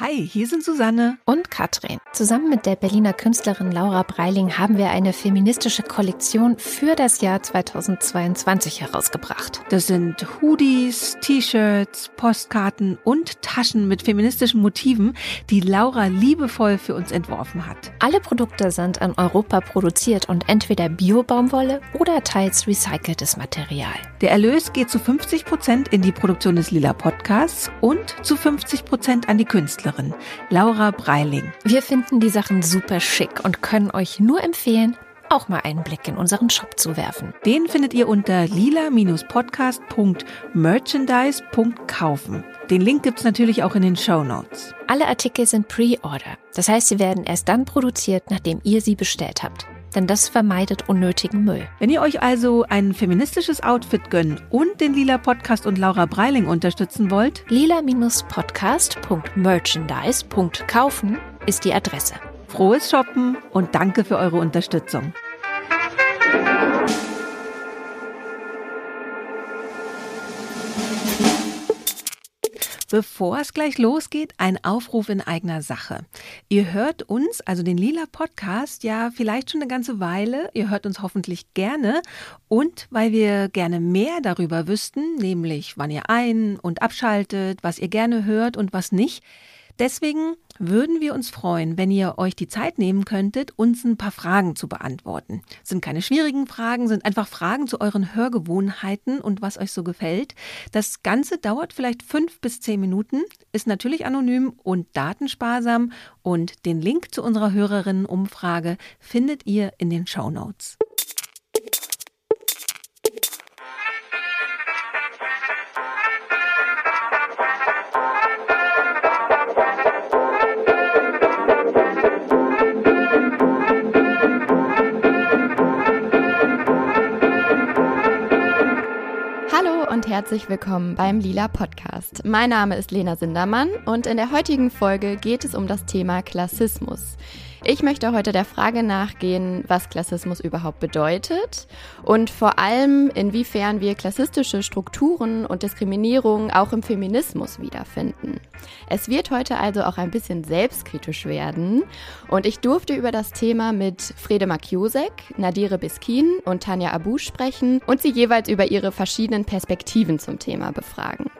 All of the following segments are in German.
Hi, hier sind Susanne und Katrin. Zusammen mit der Berliner Künstlerin Laura Breiling haben wir eine feministische Kollektion für das Jahr 2022 herausgebracht. Das sind Hoodies, T-Shirts, Postkarten und Taschen mit feministischen Motiven, die Laura liebevoll für uns entworfen hat. Alle Produkte sind in Europa produziert und entweder Bio-Baumwolle oder teils recyceltes Material. Der Erlös geht zu 50 Prozent in die Produktion des Lila Podcasts und zu 50 Prozent an die Künstler. Künstlerin Laura Breiling. Wir finden die Sachen super schick und können euch nur empfehlen, auch mal einen Blick in unseren Shop zu werfen. Den findet ihr unter lila-podcast.merchandise.kaufen. Den Link gibt es natürlich auch in den Show Notes. Alle Artikel sind Pre-Order. Das heißt, sie werden erst dann produziert, nachdem ihr sie bestellt habt denn das vermeidet unnötigen Müll. Wenn ihr euch also ein feministisches Outfit gönnen und den Lila Podcast und Laura Breiling unterstützen wollt, lila-podcast.merchandise.kaufen ist die Adresse. Frohes Shoppen und danke für eure Unterstützung. Bevor es gleich losgeht, ein Aufruf in eigener Sache. Ihr hört uns, also den Lila Podcast, ja vielleicht schon eine ganze Weile. Ihr hört uns hoffentlich gerne. Und weil wir gerne mehr darüber wüssten, nämlich wann ihr ein- und abschaltet, was ihr gerne hört und was nicht, Deswegen würden wir uns freuen, wenn ihr euch die Zeit nehmen könntet, uns ein paar Fragen zu beantworten. Sind keine schwierigen Fragen, sind einfach Fragen zu euren Hörgewohnheiten und was euch so gefällt. Das Ganze dauert vielleicht fünf bis zehn Minuten, ist natürlich anonym und datensparsam und den Link zu unserer Hörerinnenumfrage findet ihr in den Show Notes. Herzlich willkommen beim Lila Podcast. Mein Name ist Lena Sindermann und in der heutigen Folge geht es um das Thema Klassismus. Ich möchte heute der Frage nachgehen, was Klassismus überhaupt bedeutet und vor allem, inwiefern wir klassistische Strukturen und Diskriminierung auch im Feminismus wiederfinden. Es wird heute also auch ein bisschen selbstkritisch werden und ich durfte über das Thema mit Frede Makiosek, Nadire Biskin und Tanja Abu sprechen und sie jeweils über ihre verschiedenen Perspektiven zum Thema befragen.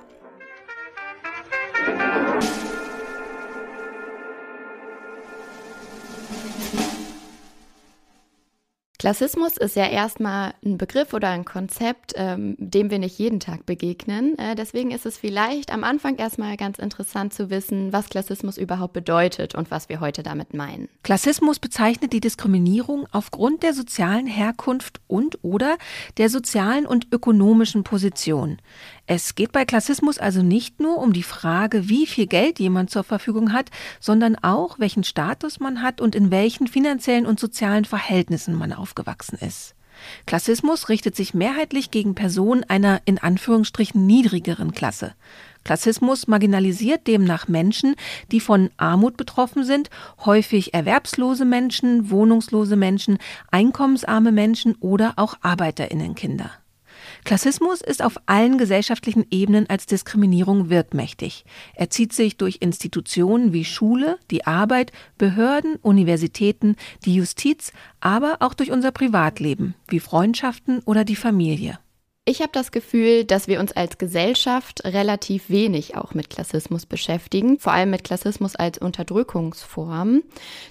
Klassismus ist ja erstmal ein Begriff oder ein Konzept, ähm, dem wir nicht jeden Tag begegnen. Äh, deswegen ist es vielleicht am Anfang erstmal ganz interessant zu wissen, was Klassismus überhaupt bedeutet und was wir heute damit meinen. Klassismus bezeichnet die Diskriminierung aufgrund der sozialen Herkunft und oder der sozialen und ökonomischen Position. Es geht bei Klassismus also nicht nur um die Frage, wie viel Geld jemand zur Verfügung hat, sondern auch, welchen Status man hat und in welchen finanziellen und sozialen Verhältnissen man aufgewachsen ist. Klassismus richtet sich mehrheitlich gegen Personen einer in Anführungsstrichen niedrigeren Klasse. Klassismus marginalisiert demnach Menschen, die von Armut betroffen sind, häufig erwerbslose Menschen, wohnungslose Menschen, einkommensarme Menschen oder auch Arbeiterinnenkinder. Klassismus ist auf allen gesellschaftlichen Ebenen als Diskriminierung wirkmächtig. Er zieht sich durch Institutionen wie Schule, die Arbeit, Behörden, Universitäten, die Justiz, aber auch durch unser Privatleben, wie Freundschaften oder die Familie. Ich habe das Gefühl, dass wir uns als Gesellschaft relativ wenig auch mit Klassismus beschäftigen, vor allem mit Klassismus als Unterdrückungsform.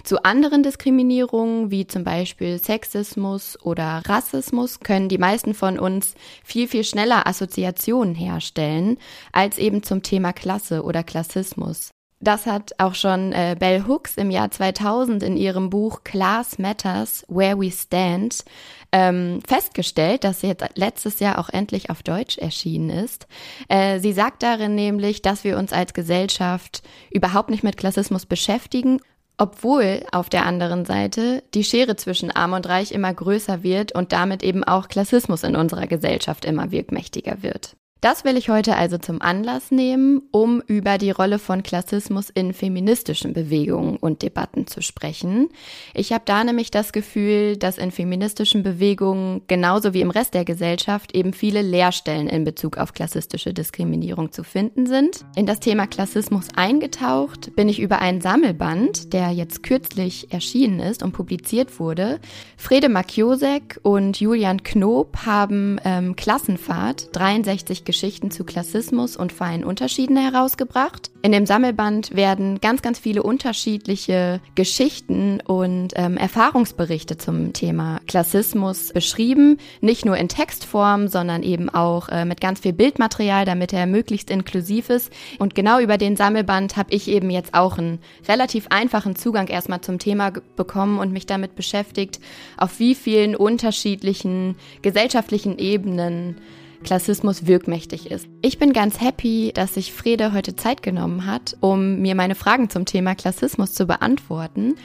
Zu anderen Diskriminierungen, wie zum Beispiel Sexismus oder Rassismus, können die meisten von uns viel, viel schneller Assoziationen herstellen, als eben zum Thema Klasse oder Klassismus. Das hat auch schon äh, Bell Hooks im Jahr 2000 in ihrem Buch Class Matters, Where We Stand ähm, festgestellt, dass sie jetzt letztes Jahr auch endlich auf Deutsch erschienen ist. Äh, sie sagt darin nämlich, dass wir uns als Gesellschaft überhaupt nicht mit Klassismus beschäftigen obwohl auf der anderen Seite die Schere zwischen Arm und Reich immer größer wird und damit eben auch Klassismus in unserer Gesellschaft immer wirkmächtiger wird. Das will ich heute also zum Anlass nehmen, um über die Rolle von Klassismus in feministischen Bewegungen und Debatten zu sprechen. Ich habe da nämlich das Gefühl, dass in feministischen Bewegungen genauso wie im Rest der Gesellschaft eben viele Leerstellen in Bezug auf klassistische Diskriminierung zu finden sind. In das Thema Klassismus eingetaucht bin ich über einen Sammelband, der jetzt kürzlich erschienen ist und publiziert wurde. Frede Makiosek und Julian Knob haben ähm, Klassenfahrt 63 Geschichten zu Klassismus und feinen Unterschieden herausgebracht. In dem Sammelband werden ganz, ganz viele unterschiedliche Geschichten und ähm, Erfahrungsberichte zum Thema Klassismus beschrieben. Nicht nur in Textform, sondern eben auch äh, mit ganz viel Bildmaterial, damit er möglichst inklusiv ist. Und genau über den Sammelband habe ich eben jetzt auch einen relativ einfachen Zugang erstmal zum Thema bekommen und mich damit beschäftigt, auf wie vielen unterschiedlichen gesellschaftlichen Ebenen Klassismus wirkmächtig ist. Ich bin ganz happy, dass sich Frede heute Zeit genommen hat, um mir meine Fragen zum Thema Klassismus zu beantworten.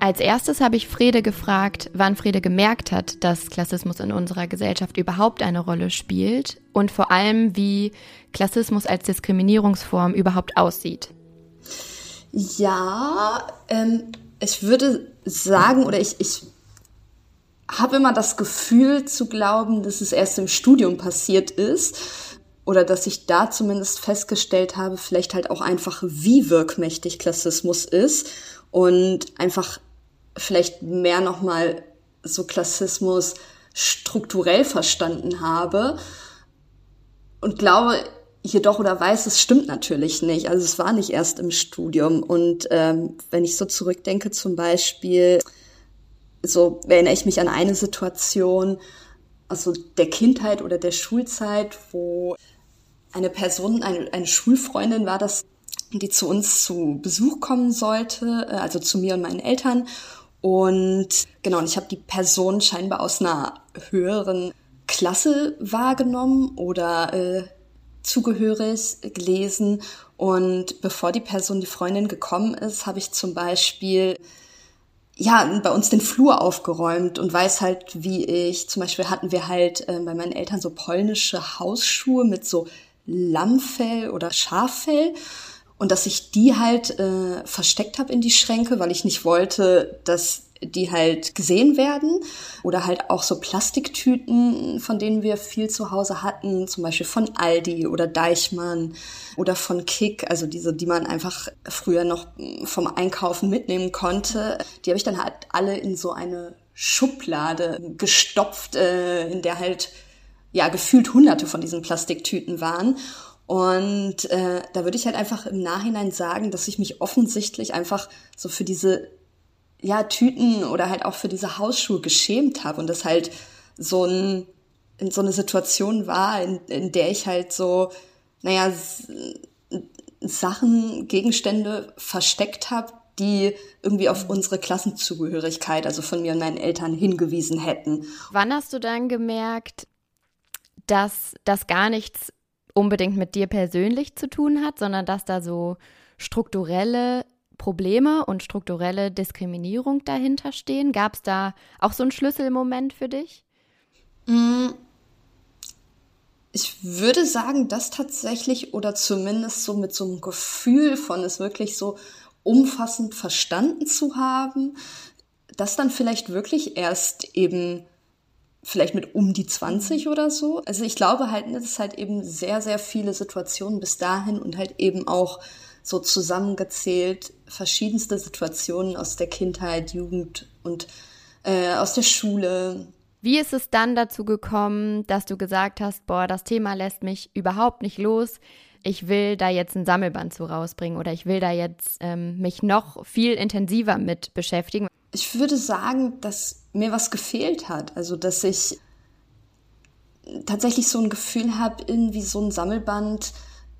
Als erstes habe ich Frede gefragt, wann Frede gemerkt hat, dass Klassismus in unserer Gesellschaft überhaupt eine Rolle spielt und vor allem, wie Klassismus als Diskriminierungsform überhaupt aussieht. Ja, ähm, ich würde sagen, oder ich, ich habe immer das Gefühl zu glauben, dass es erst im Studium passiert ist oder dass ich da zumindest festgestellt habe, vielleicht halt auch einfach, wie wirkmächtig Klassismus ist und einfach vielleicht mehr nochmal so Klassismus strukturell verstanden habe und glaube jedoch oder weiß, es stimmt natürlich nicht. Also es war nicht erst im Studium und ähm, wenn ich so zurückdenke zum Beispiel so erinnere ich mich an eine Situation also der Kindheit oder der Schulzeit, wo eine Person, eine, eine Schulfreundin war das, die zu uns zu Besuch kommen sollte, äh, also zu mir und meinen Eltern. Und genau, und ich habe die Person scheinbar aus einer höheren Klasse wahrgenommen oder äh, zugehörig gelesen. Und bevor die Person, die Freundin gekommen ist, habe ich zum Beispiel ja, bei uns den Flur aufgeräumt und weiß halt, wie ich, zum Beispiel hatten wir halt äh, bei meinen Eltern so polnische Hausschuhe mit so Lammfell oder Schaffell und dass ich die halt äh, versteckt habe in die Schränke, weil ich nicht wollte, dass die halt gesehen werden oder halt auch so Plastiktüten, von denen wir viel zu Hause hatten, zum Beispiel von Aldi oder Deichmann oder von Kick, also diese, die man einfach früher noch vom Einkaufen mitnehmen konnte, die habe ich dann halt alle in so eine Schublade gestopft, äh, in der halt ja gefühlt hunderte von diesen Plastiktüten waren. Und äh, da würde ich halt einfach im Nachhinein sagen, dass ich mich offensichtlich einfach so für diese ja, Tüten oder halt auch für diese Hausschuhe geschämt habe und das halt so ein, in so eine Situation war, in, in der ich halt so, naja, Sachen, Gegenstände versteckt habe, die irgendwie auf unsere Klassenzugehörigkeit, also von mir und meinen Eltern hingewiesen hätten. Wann hast du dann gemerkt, dass das gar nichts unbedingt mit dir persönlich zu tun hat, sondern dass da so strukturelle Probleme und strukturelle Diskriminierung dahinter stehen? Gab es da auch so einen Schlüsselmoment für dich? Mm. Ich würde sagen, das tatsächlich oder zumindest so mit so einem Gefühl von es wirklich so umfassend verstanden zu haben, das dann vielleicht wirklich erst eben vielleicht mit um die 20 oder so. Also ich glaube halt, dass es halt eben sehr, sehr viele Situationen bis dahin und halt eben auch so zusammengezählt verschiedenste Situationen aus der Kindheit, Jugend und äh, aus der Schule. Wie ist es dann dazu gekommen, dass du gesagt hast, boah, das Thema lässt mich überhaupt nicht los. Ich will da jetzt ein Sammelband zu rausbringen oder ich will da jetzt ähm, mich noch viel intensiver mit beschäftigen. Ich würde sagen, dass mir was gefehlt hat. Also, dass ich tatsächlich so ein Gefühl habe, irgendwie so ein Sammelband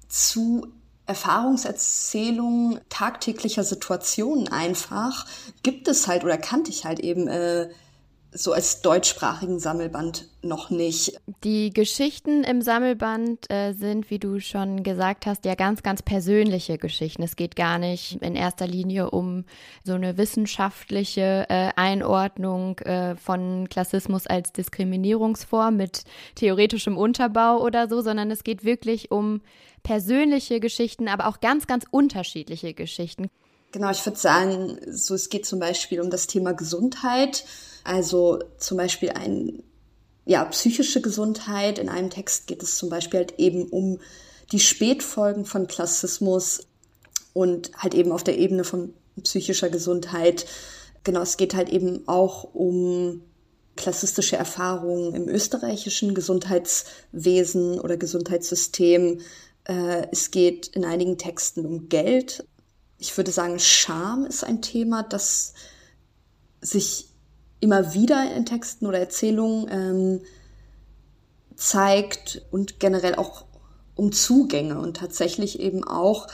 zu Erfahrungserzählungen tagtäglicher Situationen einfach gibt es halt oder kannte ich halt eben äh, so als deutschsprachigen Sammelband noch nicht. Die Geschichten im Sammelband äh, sind, wie du schon gesagt hast, ja ganz, ganz persönliche Geschichten. Es geht gar nicht in erster Linie um so eine wissenschaftliche äh, Einordnung äh, von Klassismus als Diskriminierungsform mit theoretischem Unterbau oder so, sondern es geht wirklich um persönliche Geschichten, aber auch ganz, ganz unterschiedliche Geschichten. Genau, ich würde sagen, so es geht zum Beispiel um das Thema Gesundheit also zum Beispiel ein, ja, psychische Gesundheit. In einem Text geht es zum Beispiel halt eben um die Spätfolgen von Klassismus und halt eben auf der Ebene von psychischer Gesundheit. Genau, es geht halt eben auch um klassistische Erfahrungen im österreichischen Gesundheitswesen oder Gesundheitssystem. Äh, es geht in einigen Texten um Geld. Ich würde sagen, Scham ist ein Thema, das sich immer wieder in Texten oder Erzählungen ähm, zeigt und generell auch um Zugänge und tatsächlich eben auch,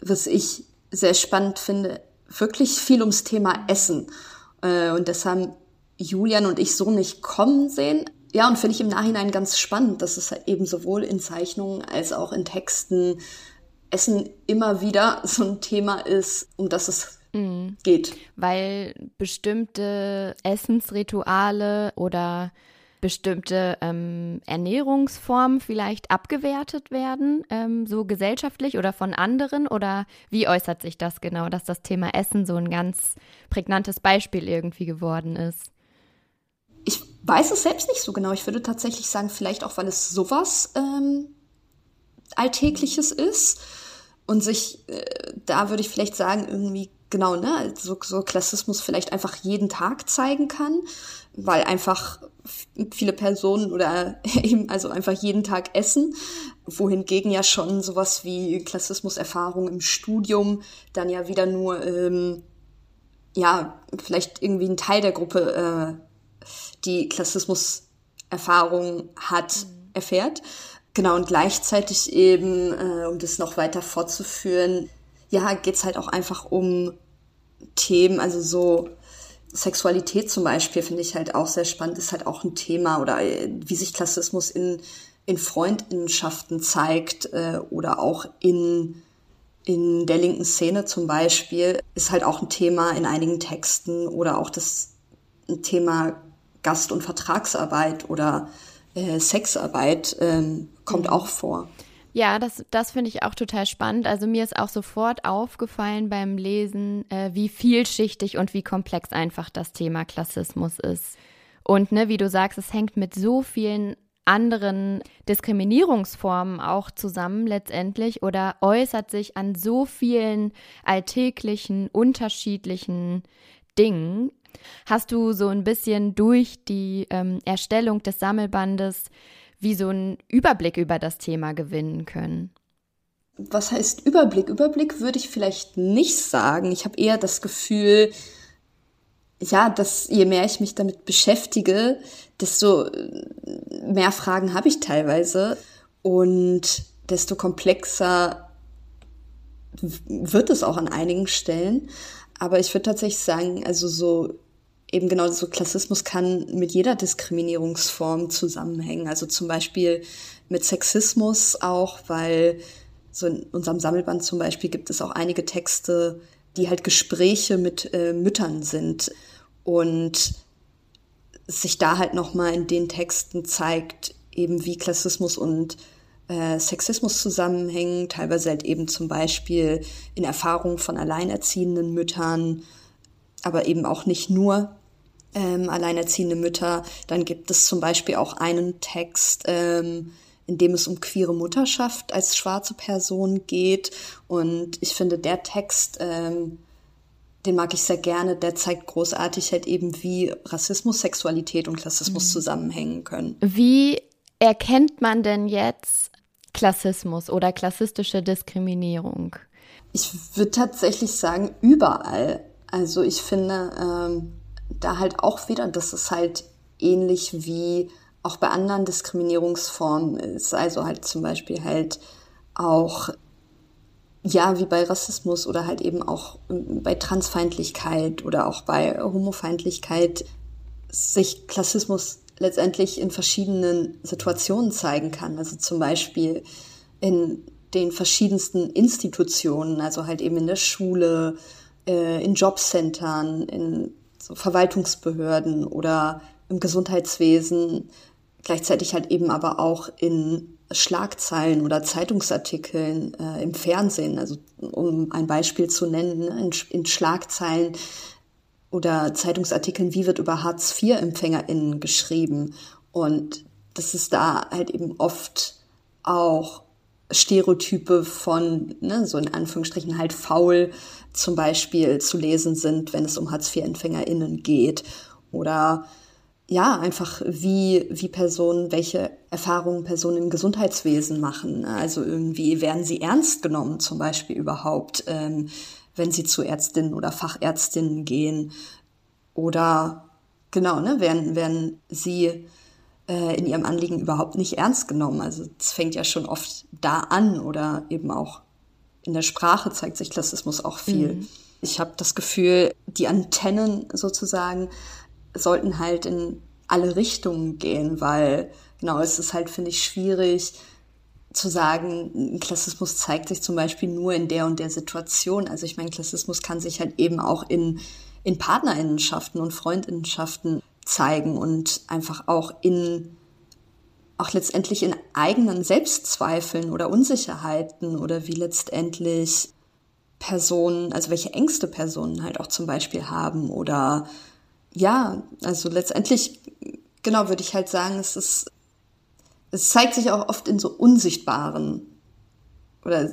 was ich sehr spannend finde, wirklich viel ums Thema Essen. Äh, und das haben Julian und ich so nicht kommen sehen. Ja, und finde ich im Nachhinein ganz spannend, dass es halt eben sowohl in Zeichnungen als auch in Texten Essen immer wieder so ein Thema ist, um das es mhm. geht. Weil bestimmte Essensrituale oder bestimmte ähm, Ernährungsformen vielleicht abgewertet werden, ähm, so gesellschaftlich oder von anderen? Oder wie äußert sich das genau, dass das Thema Essen so ein ganz prägnantes Beispiel irgendwie geworden ist? Ich weiß es selbst nicht so genau. Ich würde tatsächlich sagen, vielleicht auch, weil es sowas ähm, Alltägliches ist und sich, äh, da würde ich vielleicht sagen, irgendwie genau, ne, so, so Klassismus vielleicht einfach jeden Tag zeigen kann, weil einfach viele Personen oder eben also einfach jeden Tag essen, wohingegen ja schon sowas wie Klassismuserfahrung im Studium dann ja wieder nur, ähm, ja, vielleicht irgendwie ein Teil der Gruppe, äh, die Klassismuserfahrung hat, mhm. erfährt. Genau, und gleichzeitig eben, äh, um das noch weiter fortzuführen, ja, geht's halt auch einfach um Themen, also so Sexualität zum Beispiel finde ich halt auch sehr spannend, ist halt auch ein Thema oder äh, wie sich Klassismus in, in Freundinnenschaften zeigt äh, oder auch in, in der linken Szene zum Beispiel, ist halt auch ein Thema in einigen Texten oder auch das Thema Gast- und Vertragsarbeit oder äh, Sexarbeit ähm, kommt auch vor. Ja, das, das finde ich auch total spannend. Also mir ist auch sofort aufgefallen beim Lesen, äh, wie vielschichtig und wie komplex einfach das Thema Klassismus ist. Und ne, wie du sagst, es hängt mit so vielen anderen Diskriminierungsformen auch zusammen letztendlich oder äußert sich an so vielen alltäglichen, unterschiedlichen Dingen. Hast du so ein bisschen durch die ähm, Erstellung des Sammelbandes wie so einen Überblick über das Thema gewinnen können? Was heißt Überblick? Überblick würde ich vielleicht nicht sagen. Ich habe eher das Gefühl, ja, dass je mehr ich mich damit beschäftige, desto mehr Fragen habe ich teilweise und desto komplexer wird es auch an einigen Stellen. Aber ich würde tatsächlich sagen, also so eben genau so Klassismus kann mit jeder Diskriminierungsform zusammenhängen. Also zum Beispiel mit Sexismus auch, weil so in unserem Sammelband zum Beispiel gibt es auch einige Texte, die halt Gespräche mit äh, Müttern sind und sich da halt nochmal in den Texten zeigt, eben wie Klassismus und äh, Sexismus zusammenhängen, teilweise halt eben zum Beispiel in Erfahrungen von alleinerziehenden Müttern, aber eben auch nicht nur ähm, alleinerziehende Mütter. Dann gibt es zum Beispiel auch einen Text, ähm, in dem es um queere Mutterschaft als schwarze Person geht. Und ich finde, der Text, ähm, den mag ich sehr gerne, der zeigt großartig halt eben, wie Rassismus, Sexualität und Klassismus mhm. zusammenhängen können. Wie erkennt man denn jetzt Klassismus oder klassistische Diskriminierung? Ich würde tatsächlich sagen, überall. Also ich finde ähm, da halt auch wieder, das ist halt ähnlich wie auch bei anderen Diskriminierungsformen ist. Also halt zum Beispiel halt auch, ja, wie bei Rassismus oder halt eben auch bei Transfeindlichkeit oder auch bei Homofeindlichkeit sich Klassismus letztendlich in verschiedenen Situationen zeigen kann. Also zum Beispiel in den verschiedensten Institutionen, also halt eben in der Schule, äh, in Jobcentern, in so Verwaltungsbehörden oder im Gesundheitswesen, gleichzeitig halt eben aber auch in Schlagzeilen oder Zeitungsartikeln äh, im Fernsehen. Also um ein Beispiel zu nennen, in, in Schlagzeilen oder Zeitungsartikeln, wie wird über Hartz-IV-EmpfängerInnen geschrieben. Und das ist da halt eben oft auch Stereotype von, ne, so in Anführungsstrichen halt faul zum Beispiel zu lesen sind, wenn es um Hartz-IV-EmpfängerInnen geht. Oder ja, einfach wie, wie Personen, welche Erfahrungen Personen im Gesundheitswesen machen. Also irgendwie werden sie ernst genommen, zum Beispiel überhaupt, ähm, wenn sie zu Ärztinnen oder Fachärztinnen gehen. Oder genau, ne, werden, werden sie äh, in ihrem Anliegen überhaupt nicht ernst genommen. Also es fängt ja schon oft da an oder eben auch in der Sprache zeigt sich Klassismus auch viel. Mhm. Ich habe das Gefühl, die Antennen sozusagen sollten halt in alle Richtungen gehen, weil genau es ist halt, finde ich, schwierig zu sagen, Klassismus zeigt sich zum Beispiel nur in der und der Situation. Also ich meine, Klassismus kann sich halt eben auch in, in Partnerinnenschaften und Freundinnenschaften zeigen und einfach auch in auch letztendlich in eigenen Selbstzweifeln oder Unsicherheiten oder wie letztendlich Personen, also welche Ängste Personen halt auch zum Beispiel haben oder ja, also letztendlich, genau, würde ich halt sagen, es ist, es zeigt sich auch oft in so unsichtbaren oder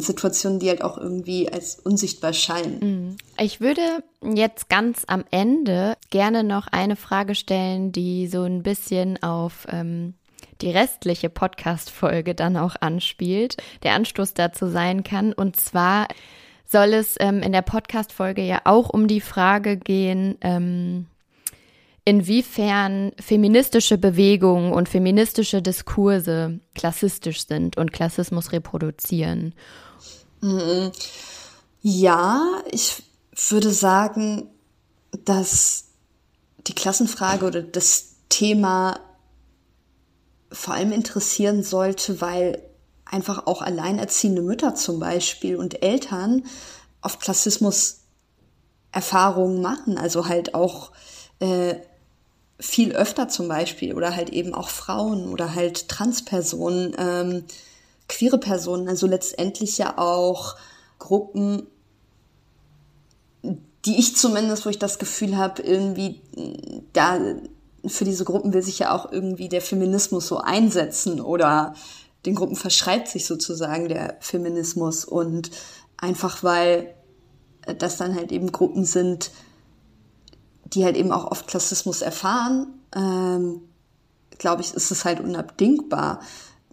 Situationen, die halt auch irgendwie als unsichtbar scheinen. Mhm. Ich würde jetzt ganz am Ende gerne noch eine Frage stellen, die so ein bisschen auf ähm, die restliche Podcast-Folge dann auch anspielt, der Anstoß dazu sein kann. Und zwar soll es ähm, in der Podcast-Folge ja auch um die Frage gehen, ähm, inwiefern feministische Bewegungen und feministische Diskurse klassistisch sind und Klassismus reproduzieren. Ja, ich würde sagen, dass die Klassenfrage oder das Thema vor allem interessieren sollte, weil einfach auch alleinerziehende Mütter zum Beispiel und Eltern oft Klassismus Erfahrungen machen, also halt auch äh, viel öfter zum Beispiel oder halt eben auch Frauen oder halt Transpersonen, ähm, queere Personen, also letztendlich ja auch Gruppen, die ich zumindest, wo ich das Gefühl habe, irgendwie da für diese Gruppen will sich ja auch irgendwie der Feminismus so einsetzen oder den Gruppen verschreibt sich sozusagen der Feminismus und einfach weil das dann halt eben Gruppen sind, die halt eben auch oft Klassismus erfahren, ähm, glaube ich, ist es halt unabdingbar,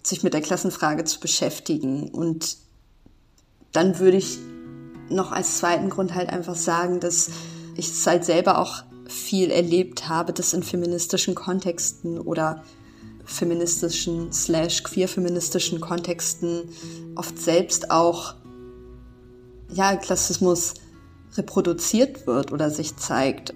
sich mit der Klassenfrage zu beschäftigen. Und dann würde ich noch als zweiten Grund halt einfach sagen, dass ich es halt selber auch viel erlebt habe, dass in feministischen Kontexten oder feministischen slash queer-feministischen Kontexten oft selbst auch ja, Klassismus reproduziert wird oder sich zeigt.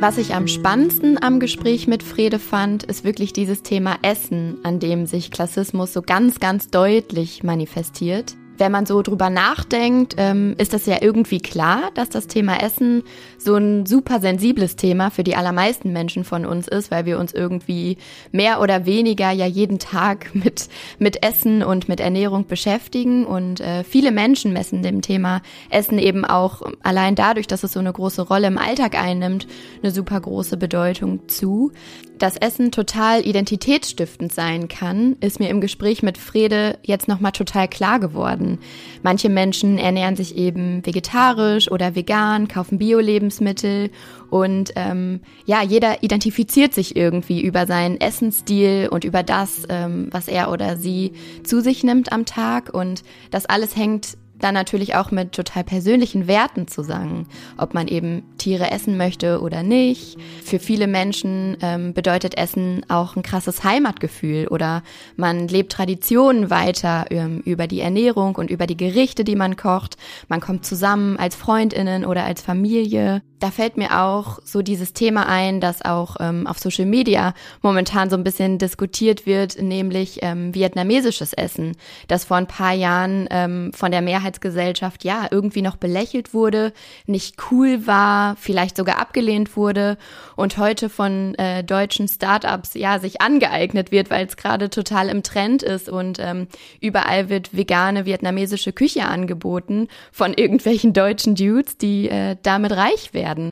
Was ich am spannendsten am Gespräch mit Frede fand, ist wirklich dieses Thema Essen, an dem sich Klassismus so ganz, ganz deutlich manifestiert wenn man so drüber nachdenkt, ähm, ist das ja irgendwie klar, dass das Thema Essen so ein super sensibles Thema für die allermeisten Menschen von uns ist, weil wir uns irgendwie mehr oder weniger ja jeden Tag mit, mit Essen und mit Ernährung beschäftigen. Und äh, viele Menschen messen dem Thema Essen eben auch allein dadurch, dass es so eine große Rolle im Alltag einnimmt, eine super große Bedeutung zu dass Essen total identitätsstiftend sein kann, ist mir im Gespräch mit Frede jetzt nochmal total klar geworden. Manche Menschen ernähren sich eben vegetarisch oder vegan, kaufen Bio-Lebensmittel und ähm, ja, jeder identifiziert sich irgendwie über seinen Essensstil und über das, ähm, was er oder sie zu sich nimmt am Tag und das alles hängt dann natürlich auch mit total persönlichen Werten zusammen, ob man eben Tiere essen möchte oder nicht. Für viele Menschen ähm, bedeutet Essen auch ein krasses Heimatgefühl oder man lebt Traditionen weiter ähm, über die Ernährung und über die Gerichte, die man kocht. Man kommt zusammen als Freundinnen oder als Familie. Da fällt mir auch so dieses Thema ein, das auch ähm, auf Social Media momentan so ein bisschen diskutiert wird, nämlich ähm, vietnamesisches Essen, das vor ein paar Jahren ähm, von der Mehrheitsgesellschaft ja irgendwie noch belächelt wurde, nicht cool war, vielleicht sogar abgelehnt wurde und heute von äh, deutschen Startups ja sich angeeignet wird, weil es gerade total im Trend ist und ähm, überall wird vegane vietnamesische Küche angeboten von irgendwelchen deutschen Dudes, die äh, damit reich werden werden.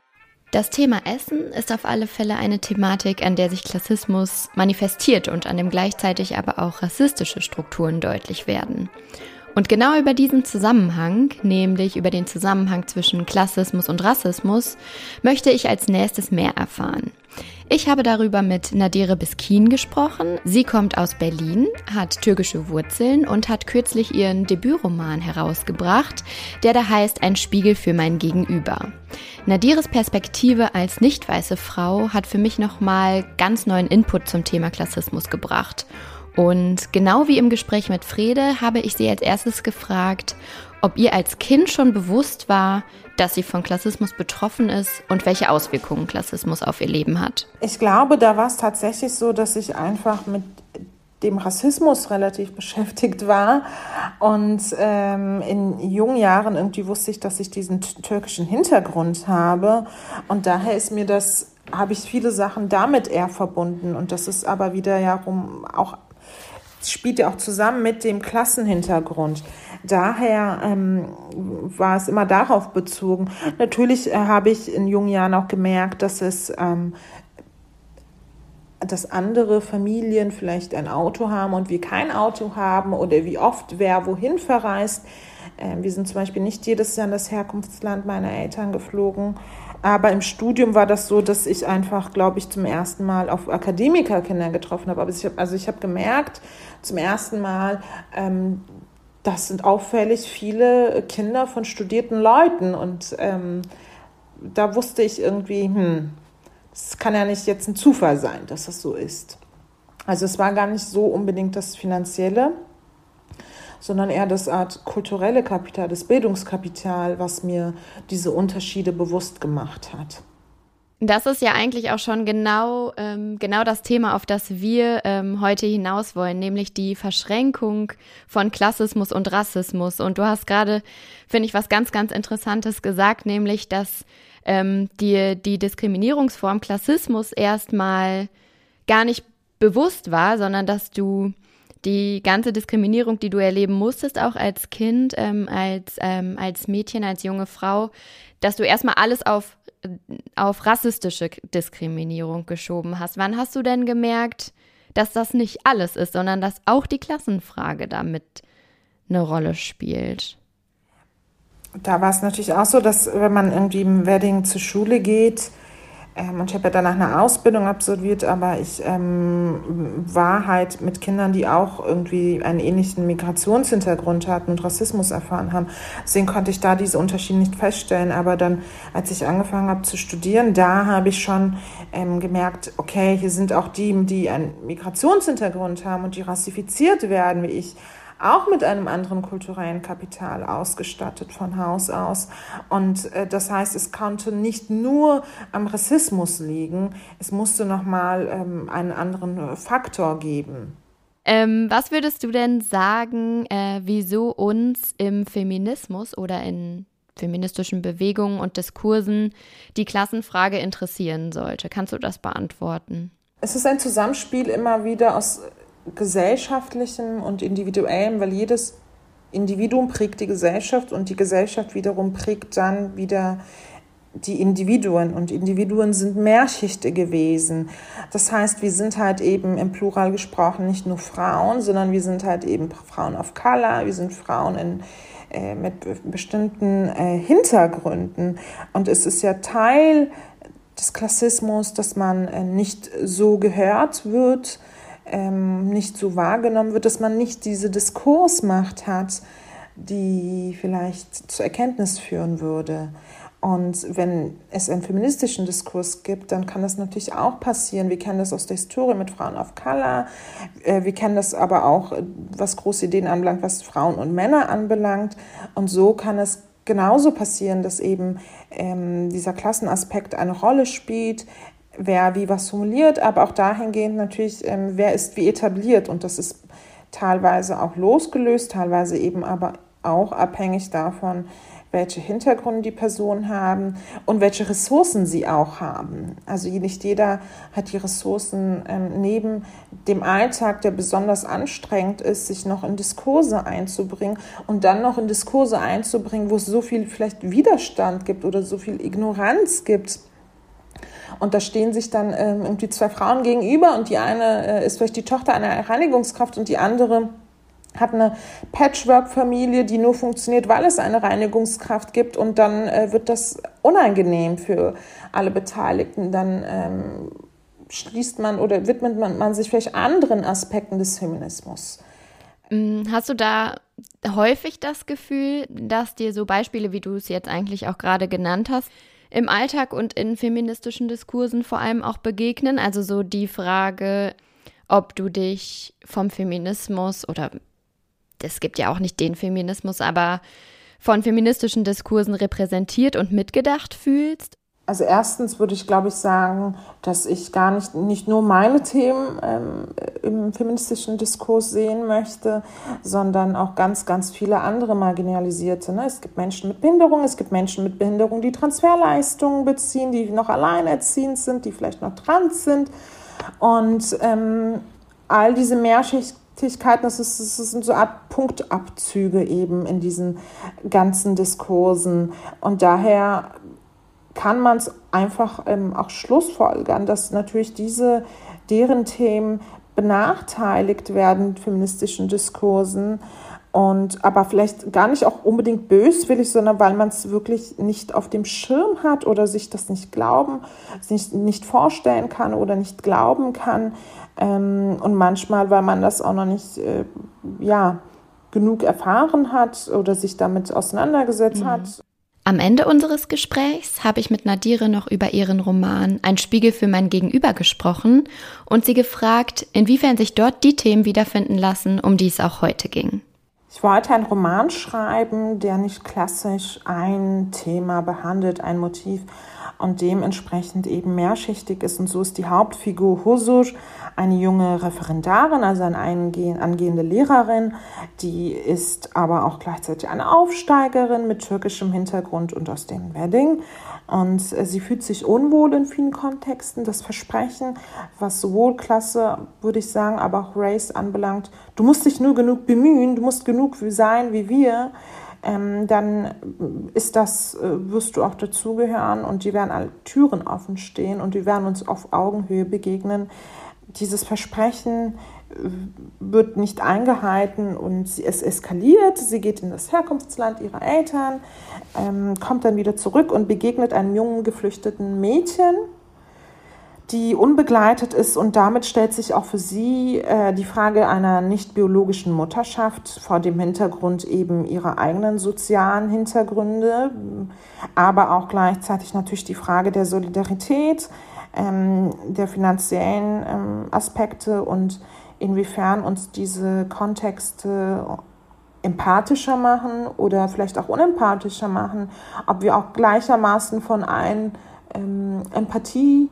Das Thema Essen ist auf alle Fälle eine Thematik, an der sich Klassismus manifestiert und an dem gleichzeitig aber auch rassistische Strukturen deutlich werden. Und genau über diesen Zusammenhang, nämlich über den Zusammenhang zwischen Klassismus und Rassismus, möchte ich als nächstes mehr erfahren. Ich habe darüber mit Nadire Biskin gesprochen. Sie kommt aus Berlin, hat türkische Wurzeln und hat kürzlich ihren Debütroman herausgebracht, der da heißt Ein Spiegel für mein Gegenüber. Nadires Perspektive als nicht weiße Frau hat für mich nochmal ganz neuen Input zum Thema Klassismus gebracht. Und genau wie im Gespräch mit Frede habe ich sie als erstes gefragt, ob ihr als Kind schon bewusst war, dass sie von Klassismus betroffen ist und welche Auswirkungen Klassismus auf ihr Leben hat. Ich glaube, da war es tatsächlich so, dass ich einfach mit dem Rassismus relativ beschäftigt war. Und ähm, in jungen Jahren irgendwie wusste ich, dass ich diesen türkischen Hintergrund habe. Und daher ist mir das, habe ich viele Sachen damit eher verbunden. Und das ist aber wieder ja rum auch spielt ja auch zusammen mit dem Klassenhintergrund. Daher ähm, war es immer darauf bezogen. Natürlich äh, habe ich in jungen Jahren auch gemerkt, dass es ähm, dass andere Familien vielleicht ein Auto haben und wir kein Auto haben oder wie oft wer wohin verreist. Ähm, wir sind zum Beispiel nicht jedes Jahr in das Herkunftsland meiner Eltern geflogen. Aber im Studium war das so, dass ich einfach, glaube ich, zum ersten Mal auf Akademikerkinder getroffen habe. Aber ich also ich habe gemerkt, zum ersten Mal, ähm, das sind auffällig viele Kinder von studierten Leuten. Und ähm, da wusste ich irgendwie, hm, es kann ja nicht jetzt ein Zufall sein, dass das so ist. Also es war gar nicht so unbedingt das Finanzielle, sondern eher das Art kulturelle Kapital, das Bildungskapital, was mir diese Unterschiede bewusst gemacht hat. Das ist ja eigentlich auch schon genau, ähm, genau das Thema, auf das wir ähm, heute hinaus wollen, nämlich die Verschränkung von Klassismus und Rassismus. Und du hast gerade, finde ich, was ganz, ganz Interessantes gesagt, nämlich, dass ähm, dir die Diskriminierungsform Klassismus erstmal gar nicht bewusst war, sondern dass du die ganze Diskriminierung, die du erleben musstest, auch als Kind, ähm, als, ähm, als Mädchen, als junge Frau, dass du erstmal alles auf auf rassistische Diskriminierung geschoben hast. Wann hast du denn gemerkt, dass das nicht alles ist, sondern dass auch die Klassenfrage damit eine Rolle spielt? Da war es natürlich auch so, dass wenn man irgendwie im Wedding zur Schule geht, ähm, und ich habe ja danach eine Ausbildung absolviert, aber ich ähm, war halt mit Kindern, die auch irgendwie einen ähnlichen Migrationshintergrund hatten und Rassismus erfahren haben. Deswegen konnte ich da diese Unterschiede nicht feststellen. Aber dann, als ich angefangen habe zu studieren, da habe ich schon ähm, gemerkt, okay, hier sind auch die, die einen Migrationshintergrund haben und die rassifiziert werden, wie ich auch mit einem anderen kulturellen Kapital ausgestattet von Haus aus. Und äh, das heißt, es konnte nicht nur am Rassismus liegen, es musste nochmal ähm, einen anderen Faktor geben. Ähm, was würdest du denn sagen, äh, wieso uns im Feminismus oder in feministischen Bewegungen und Diskursen die Klassenfrage interessieren sollte? Kannst du das beantworten? Es ist ein Zusammenspiel immer wieder aus gesellschaftlichem und individuellem, weil jedes Individuum prägt die Gesellschaft und die Gesellschaft wiederum prägt dann wieder die Individuen und Individuen sind Mehrschichte gewesen. Das heißt, wir sind halt eben im Plural gesprochen nicht nur Frauen, sondern wir sind halt eben Frauen of Color, wir sind Frauen in, äh, mit bestimmten äh, Hintergründen. Und es ist ja Teil des Klassismus, dass man äh, nicht so gehört wird, ähm, nicht so wahrgenommen wird, dass man nicht diese Diskursmacht hat, die vielleicht zur Erkenntnis führen würde. Und wenn es einen feministischen Diskurs gibt, dann kann das natürlich auch passieren. Wir kennen das aus der Historie mit Frauen of Color. Äh, wir kennen das aber auch, was große Ideen anbelangt, was Frauen und Männer anbelangt. Und so kann es genauso passieren, dass eben ähm, dieser Klassenaspekt eine Rolle spielt, wer wie was formuliert, aber auch dahingehend natürlich, ähm, wer ist wie etabliert. Und das ist teilweise auch losgelöst, teilweise eben aber auch abhängig davon, welche Hintergründe die Personen haben und welche Ressourcen sie auch haben. Also nicht jeder hat die Ressourcen ähm, neben dem Alltag, der besonders anstrengend ist, sich noch in Diskurse einzubringen und dann noch in Diskurse einzubringen, wo es so viel vielleicht Widerstand gibt oder so viel Ignoranz gibt. Und da stehen sich dann ähm, irgendwie zwei Frauen gegenüber und die eine äh, ist vielleicht die Tochter einer Reinigungskraft und die andere hat eine Patchwork-Familie, die nur funktioniert, weil es eine Reinigungskraft gibt und dann äh, wird das unangenehm für alle Beteiligten. Dann ähm, schließt man oder widmet man, man sich vielleicht anderen Aspekten des Feminismus. Mm, hast du da häufig das Gefühl, dass dir so Beispiele, wie du es jetzt eigentlich auch gerade genannt hast, im Alltag und in feministischen Diskursen vor allem auch begegnen? Also so die Frage, ob du dich vom Feminismus oder es gibt ja auch nicht den Feminismus, aber von feministischen Diskursen repräsentiert und mitgedacht fühlst? Also erstens würde ich, glaube ich, sagen, dass ich gar nicht, nicht nur meine Themen ähm, im feministischen Diskurs sehen möchte, sondern auch ganz, ganz viele andere Marginalisierte. Ne? Es gibt Menschen mit Behinderung, es gibt Menschen mit Behinderung, die Transferleistungen beziehen, die noch alleinerziehend sind, die vielleicht noch trans sind. Und ähm, all diese Mehrschicht Tätigkeiten, das, ist, das sind so eine Art Punktabzüge eben in diesen ganzen Diskursen. Und daher kann man es einfach ähm, auch schlussfolgern, dass natürlich diese, deren Themen benachteiligt werden, feministischen Diskursen. Und aber vielleicht gar nicht auch unbedingt böswillig, sondern weil man es wirklich nicht auf dem Schirm hat oder sich das nicht glauben, sich nicht vorstellen kann oder nicht glauben kann, ähm, und manchmal, weil man das auch noch nicht äh, ja, genug erfahren hat oder sich damit auseinandergesetzt mhm. hat. Am Ende unseres Gesprächs habe ich mit Nadire noch über ihren Roman Ein Spiegel für mein Gegenüber gesprochen und sie gefragt, inwiefern sich dort die Themen wiederfinden lassen, um die es auch heute ging. Ich wollte einen Roman schreiben, der nicht klassisch ein Thema behandelt, ein Motiv und dementsprechend eben mehrschichtig ist. Und so ist die Hauptfigur Husur eine junge Referendarin, also eine angehende Lehrerin, die ist aber auch gleichzeitig eine Aufsteigerin mit türkischem Hintergrund und aus dem Wedding. Und äh, sie fühlt sich unwohl in vielen Kontexten. Das Versprechen, was sowohl Klasse, würde ich sagen, aber auch Race anbelangt, du musst dich nur genug bemühen, du musst genug sein wie wir, ähm, dann ist das, äh, wirst du auch dazugehören und die werden alle Türen offen stehen und die werden uns auf Augenhöhe begegnen dieses Versprechen äh, wird nicht eingehalten und sie, es eskaliert. Sie geht in das Herkunftsland ihrer Eltern, ähm, kommt dann wieder zurück und begegnet einem jungen geflüchteten Mädchen, die unbegleitet ist und damit stellt sich auch für sie äh, die Frage einer nicht biologischen Mutterschaft vor dem Hintergrund eben ihrer eigenen sozialen Hintergründe, aber auch gleichzeitig natürlich die Frage der Solidarität ähm, der finanziellen ähm, Aspekte und inwiefern uns diese Kontexte empathischer machen oder vielleicht auch unempathischer machen, ob wir auch gleichermaßen von allen ähm, Empathie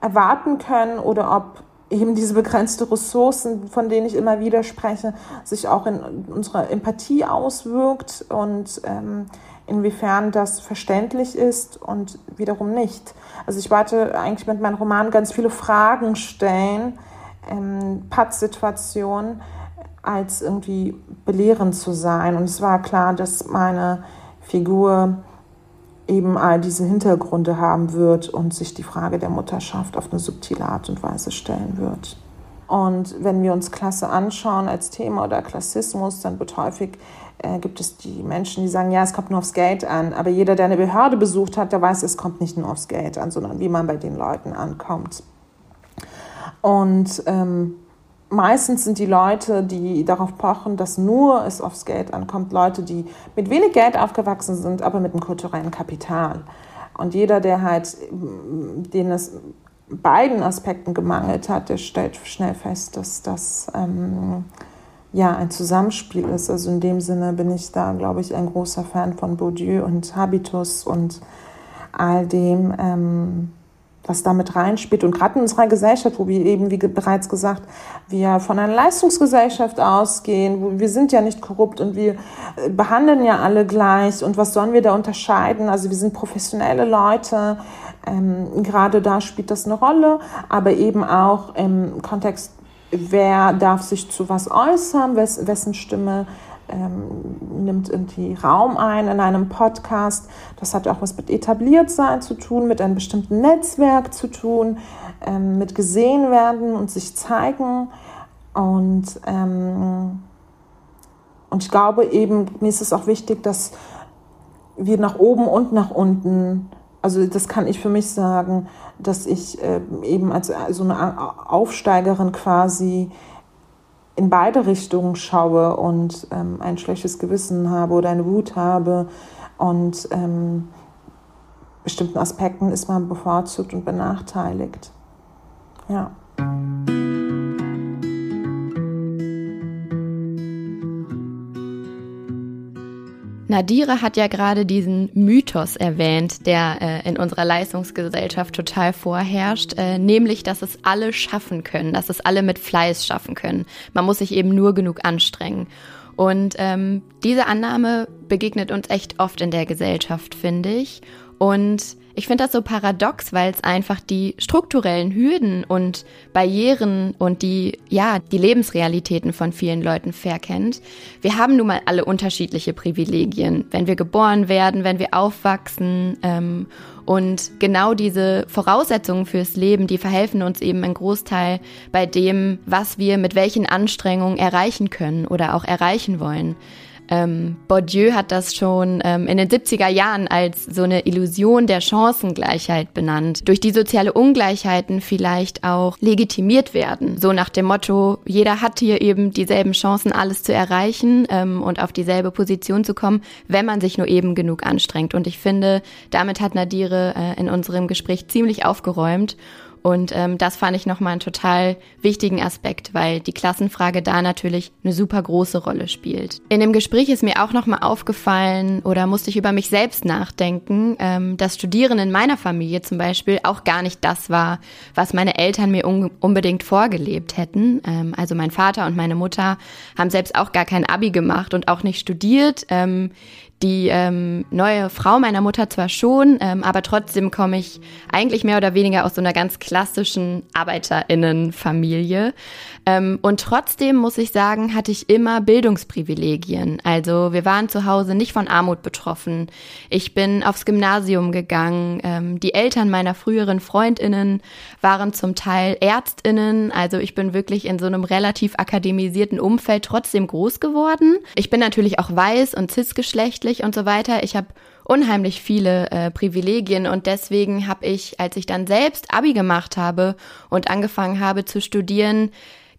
erwarten können oder ob eben diese begrenzte Ressourcen, von denen ich immer wieder spreche, sich auch in unserer Empathie auswirkt und ähm, inwiefern das verständlich ist und wiederum nicht. Also ich wollte eigentlich mit meinem Roman ganz viele Fragen stellen, ähm, Pattsituationen, als irgendwie belehrend zu sein. Und es war klar, dass meine Figur eben all diese Hintergründe haben wird und sich die Frage der Mutterschaft auf eine subtile Art und Weise stellen wird. Und wenn wir uns Klasse anschauen als Thema oder Klassismus, dann wird häufig äh, gibt es die Menschen, die sagen, ja, es kommt nur aufs Geld an. Aber jeder, der eine Behörde besucht hat, der weiß, es kommt nicht nur aufs Geld an, sondern wie man bei den Leuten ankommt. Und ähm, meistens sind die Leute, die darauf pochen, dass nur es aufs Geld ankommt, Leute, die mit wenig Geld aufgewachsen sind, aber mit einem kulturellen Kapital. Und jeder, der halt, den es beiden Aspekten gemangelt hat, der stellt schnell fest, dass das ähm, ja ein Zusammenspiel ist. Also in dem Sinne bin ich da, glaube ich, ein großer Fan von Bourdieu und Habitus und all dem. Ähm, was damit reinspielt. Und gerade in unserer Gesellschaft, wo wir eben, wie bereits gesagt, wir von einer Leistungsgesellschaft ausgehen, wo wir sind ja nicht korrupt und wir äh, behandeln ja alle gleich. Und was sollen wir da unterscheiden? Also wir sind professionelle Leute. Ähm, gerade da spielt das eine Rolle, aber eben auch im Kontext, wer darf sich zu was äußern, wes wessen Stimme ähm, nimmt irgendwie Raum ein in einem Podcast. Das hat auch was mit Etabliertsein zu tun, mit einem bestimmten Netzwerk zu tun, ähm, mit gesehen werden und sich zeigen. Und, ähm, und ich glaube eben, mir ist es auch wichtig, dass wir nach oben und nach unten, also das kann ich für mich sagen, dass ich äh, eben als so eine Aufsteigerin quasi in beide Richtungen schaue und ähm, ein schlechtes Gewissen habe oder eine Wut habe und ähm, bestimmten Aspekten ist man bevorzugt und benachteiligt. Ja. Nadira hat ja gerade diesen Mythos erwähnt, der äh, in unserer Leistungsgesellschaft total vorherrscht, äh, nämlich, dass es alle schaffen können, dass es alle mit Fleiß schaffen können. Man muss sich eben nur genug anstrengen. Und ähm, diese Annahme begegnet uns echt oft in der Gesellschaft, finde ich. Und ich finde das so paradox, weil es einfach die strukturellen Hürden und Barrieren und die, ja, die Lebensrealitäten von vielen Leuten verkennt. Wir haben nun mal alle unterschiedliche Privilegien, wenn wir geboren werden, wenn wir aufwachsen. Ähm, und genau diese Voraussetzungen fürs Leben, die verhelfen uns eben ein Großteil bei dem, was wir mit welchen Anstrengungen erreichen können oder auch erreichen wollen. Ähm, Bourdieu hat das schon ähm, in den 70er Jahren als so eine Illusion der Chancengleichheit benannt, durch die soziale Ungleichheiten vielleicht auch legitimiert werden. So nach dem Motto, jeder hat hier eben dieselben Chancen, alles zu erreichen ähm, und auf dieselbe Position zu kommen, wenn man sich nur eben genug anstrengt. Und ich finde, damit hat Nadire äh, in unserem Gespräch ziemlich aufgeräumt. Und ähm, das fand ich nochmal einen total wichtigen Aspekt, weil die Klassenfrage da natürlich eine super große Rolle spielt. In dem Gespräch ist mir auch nochmal aufgefallen oder musste ich über mich selbst nachdenken, ähm, dass Studieren in meiner Familie zum Beispiel auch gar nicht das war, was meine Eltern mir un unbedingt vorgelebt hätten. Ähm, also mein Vater und meine Mutter haben selbst auch gar kein Abi gemacht und auch nicht studiert. Ähm, die ähm, neue Frau meiner Mutter zwar schon, ähm, aber trotzdem komme ich eigentlich mehr oder weniger aus so einer ganz klassischen Arbeiterinnenfamilie. Ähm, und trotzdem muss ich sagen, hatte ich immer Bildungsprivilegien. Also wir waren zu Hause nicht von Armut betroffen. Ich bin aufs Gymnasium gegangen. Ähm, die Eltern meiner früheren Freundinnen waren zum Teil Ärztinnen. Also ich bin wirklich in so einem relativ akademisierten Umfeld trotzdem groß geworden. Ich bin natürlich auch weiß und cisgeschlechtlich beruflich und so weiter. Ich habe unheimlich viele äh, Privilegien und deswegen habe ich, als ich dann selbst Abi gemacht habe und angefangen habe zu studieren,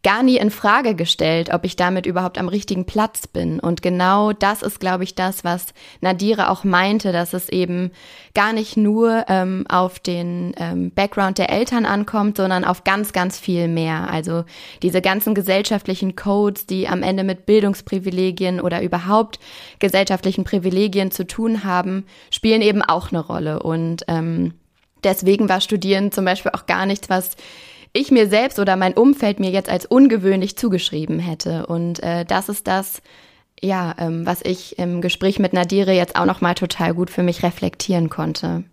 gar nie in Frage gestellt, ob ich damit überhaupt am richtigen Platz bin. Und genau das ist, glaube ich, das, was Nadira auch meinte, dass es eben gar nicht nur ähm, auf den ähm, Background der Eltern ankommt, sondern auf ganz, ganz viel mehr. Also diese ganzen gesellschaftlichen Codes, die am Ende mit Bildungsprivilegien oder überhaupt gesellschaftlichen Privilegien zu tun haben, spielen eben auch eine Rolle. Und ähm, deswegen war Studieren zum Beispiel auch gar nichts, was ich mir selbst oder mein Umfeld mir jetzt als ungewöhnlich zugeschrieben hätte. Und äh, das ist das, ja, ähm, was ich im Gespräch mit Nadire jetzt auch nochmal total gut für mich reflektieren konnte.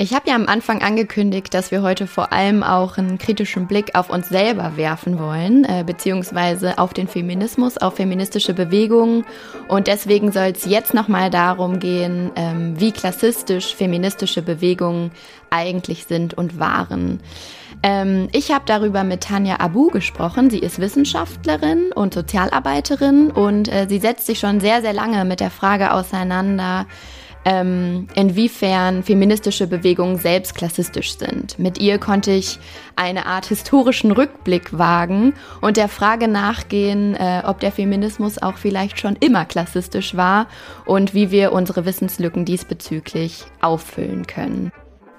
Ich habe ja am Anfang angekündigt, dass wir heute vor allem auch einen kritischen Blick auf uns selber werfen wollen, äh, beziehungsweise auf den Feminismus, auf feministische Bewegungen. Und deswegen soll es jetzt nochmal darum gehen, ähm, wie klassistisch feministische Bewegungen eigentlich sind und waren. Ähm, ich habe darüber mit Tanja Abu gesprochen. Sie ist Wissenschaftlerin und Sozialarbeiterin und äh, sie setzt sich schon sehr, sehr lange mit der Frage auseinander, ähm, inwiefern feministische Bewegungen selbst klassistisch sind. Mit ihr konnte ich eine Art historischen Rückblick wagen und der Frage nachgehen, äh, ob der Feminismus auch vielleicht schon immer klassistisch war und wie wir unsere Wissenslücken diesbezüglich auffüllen können.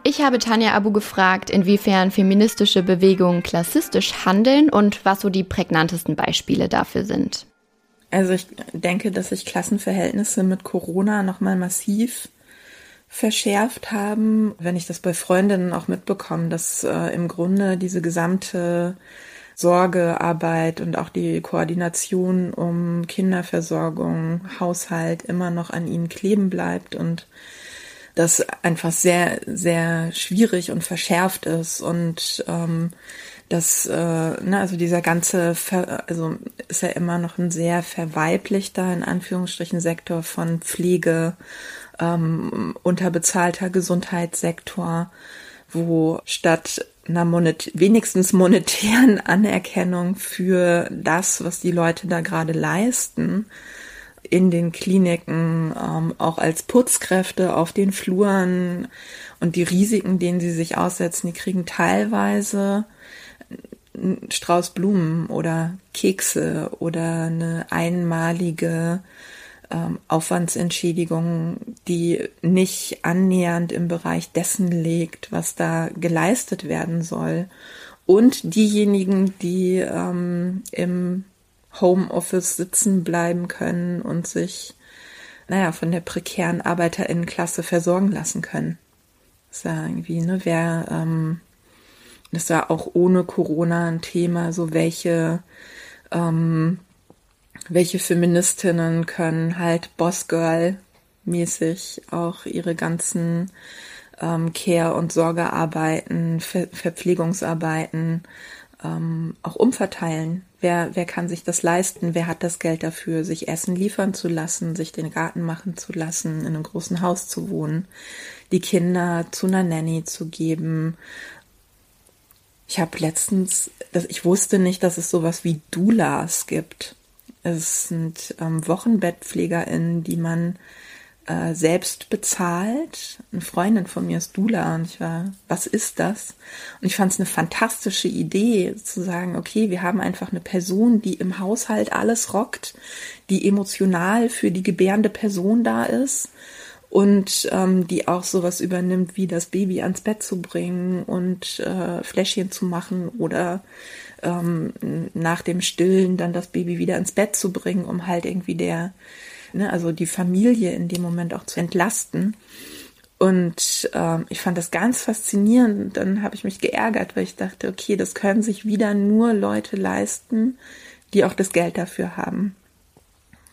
Ich habe Tanja Abu gefragt, inwiefern feministische Bewegungen klassistisch handeln und was so die prägnantesten Beispiele dafür sind. Also ich denke, dass sich Klassenverhältnisse mit Corona nochmal massiv verschärft haben. Wenn ich das bei Freundinnen auch mitbekomme, dass äh, im Grunde diese gesamte Sorgearbeit und auch die Koordination um Kinderversorgung, Haushalt immer noch an ihnen kleben bleibt und das einfach sehr, sehr schwierig und verschärft ist und ähm, das, äh, ne, also dieser ganze, Ver also ist ja immer noch ein sehr verweiblichter, in Anführungsstrichen, Sektor von Pflege, ähm, unterbezahlter Gesundheitssektor, wo statt einer monet wenigstens monetären Anerkennung für das, was die Leute da gerade leisten, in den Kliniken, ähm, auch als Putzkräfte auf den Fluren und die Risiken, denen sie sich aussetzen, die kriegen teilweise einen Strauß Blumen oder Kekse oder eine einmalige ähm, Aufwandsentschädigung, die nicht annähernd im Bereich dessen liegt, was da geleistet werden soll. Und diejenigen, die ähm, im Homeoffice sitzen bleiben können und sich, naja, von der prekären Arbeiterinnenklasse versorgen lassen können. Das ja irgendwie, ne, wer, ähm, das ja auch ohne Corona ein Thema, so welche, ähm, welche Feministinnen können halt Bossgirl mäßig auch ihre ganzen ähm, Care- und Sorgearbeiten, Ver Verpflegungsarbeiten ähm, auch umverteilen. Wer, wer kann sich das leisten? Wer hat das Geld dafür, sich Essen liefern zu lassen, sich den Garten machen zu lassen, in einem großen Haus zu wohnen, die Kinder zu einer Nanny zu geben? Ich habe letztens, ich wusste nicht, dass es sowas wie Doulas gibt. Es sind ähm, WochenbettpflegerInnen, die man äh, selbst bezahlt. Eine Freundin von mir ist Dula und ich war, was ist das? Und ich fand es eine fantastische Idee zu sagen, okay, wir haben einfach eine Person, die im Haushalt alles rockt, die emotional für die gebärende Person da ist und ähm, die auch sowas übernimmt, wie das Baby ans Bett zu bringen und äh, Fläschchen zu machen oder ähm, nach dem Stillen dann das Baby wieder ins Bett zu bringen, um halt irgendwie der ne, also die Familie in dem Moment auch zu entlasten. Und ähm, ich fand das ganz faszinierend. Dann habe ich mich geärgert, weil ich dachte, okay, das können sich wieder nur Leute leisten, die auch das Geld dafür haben.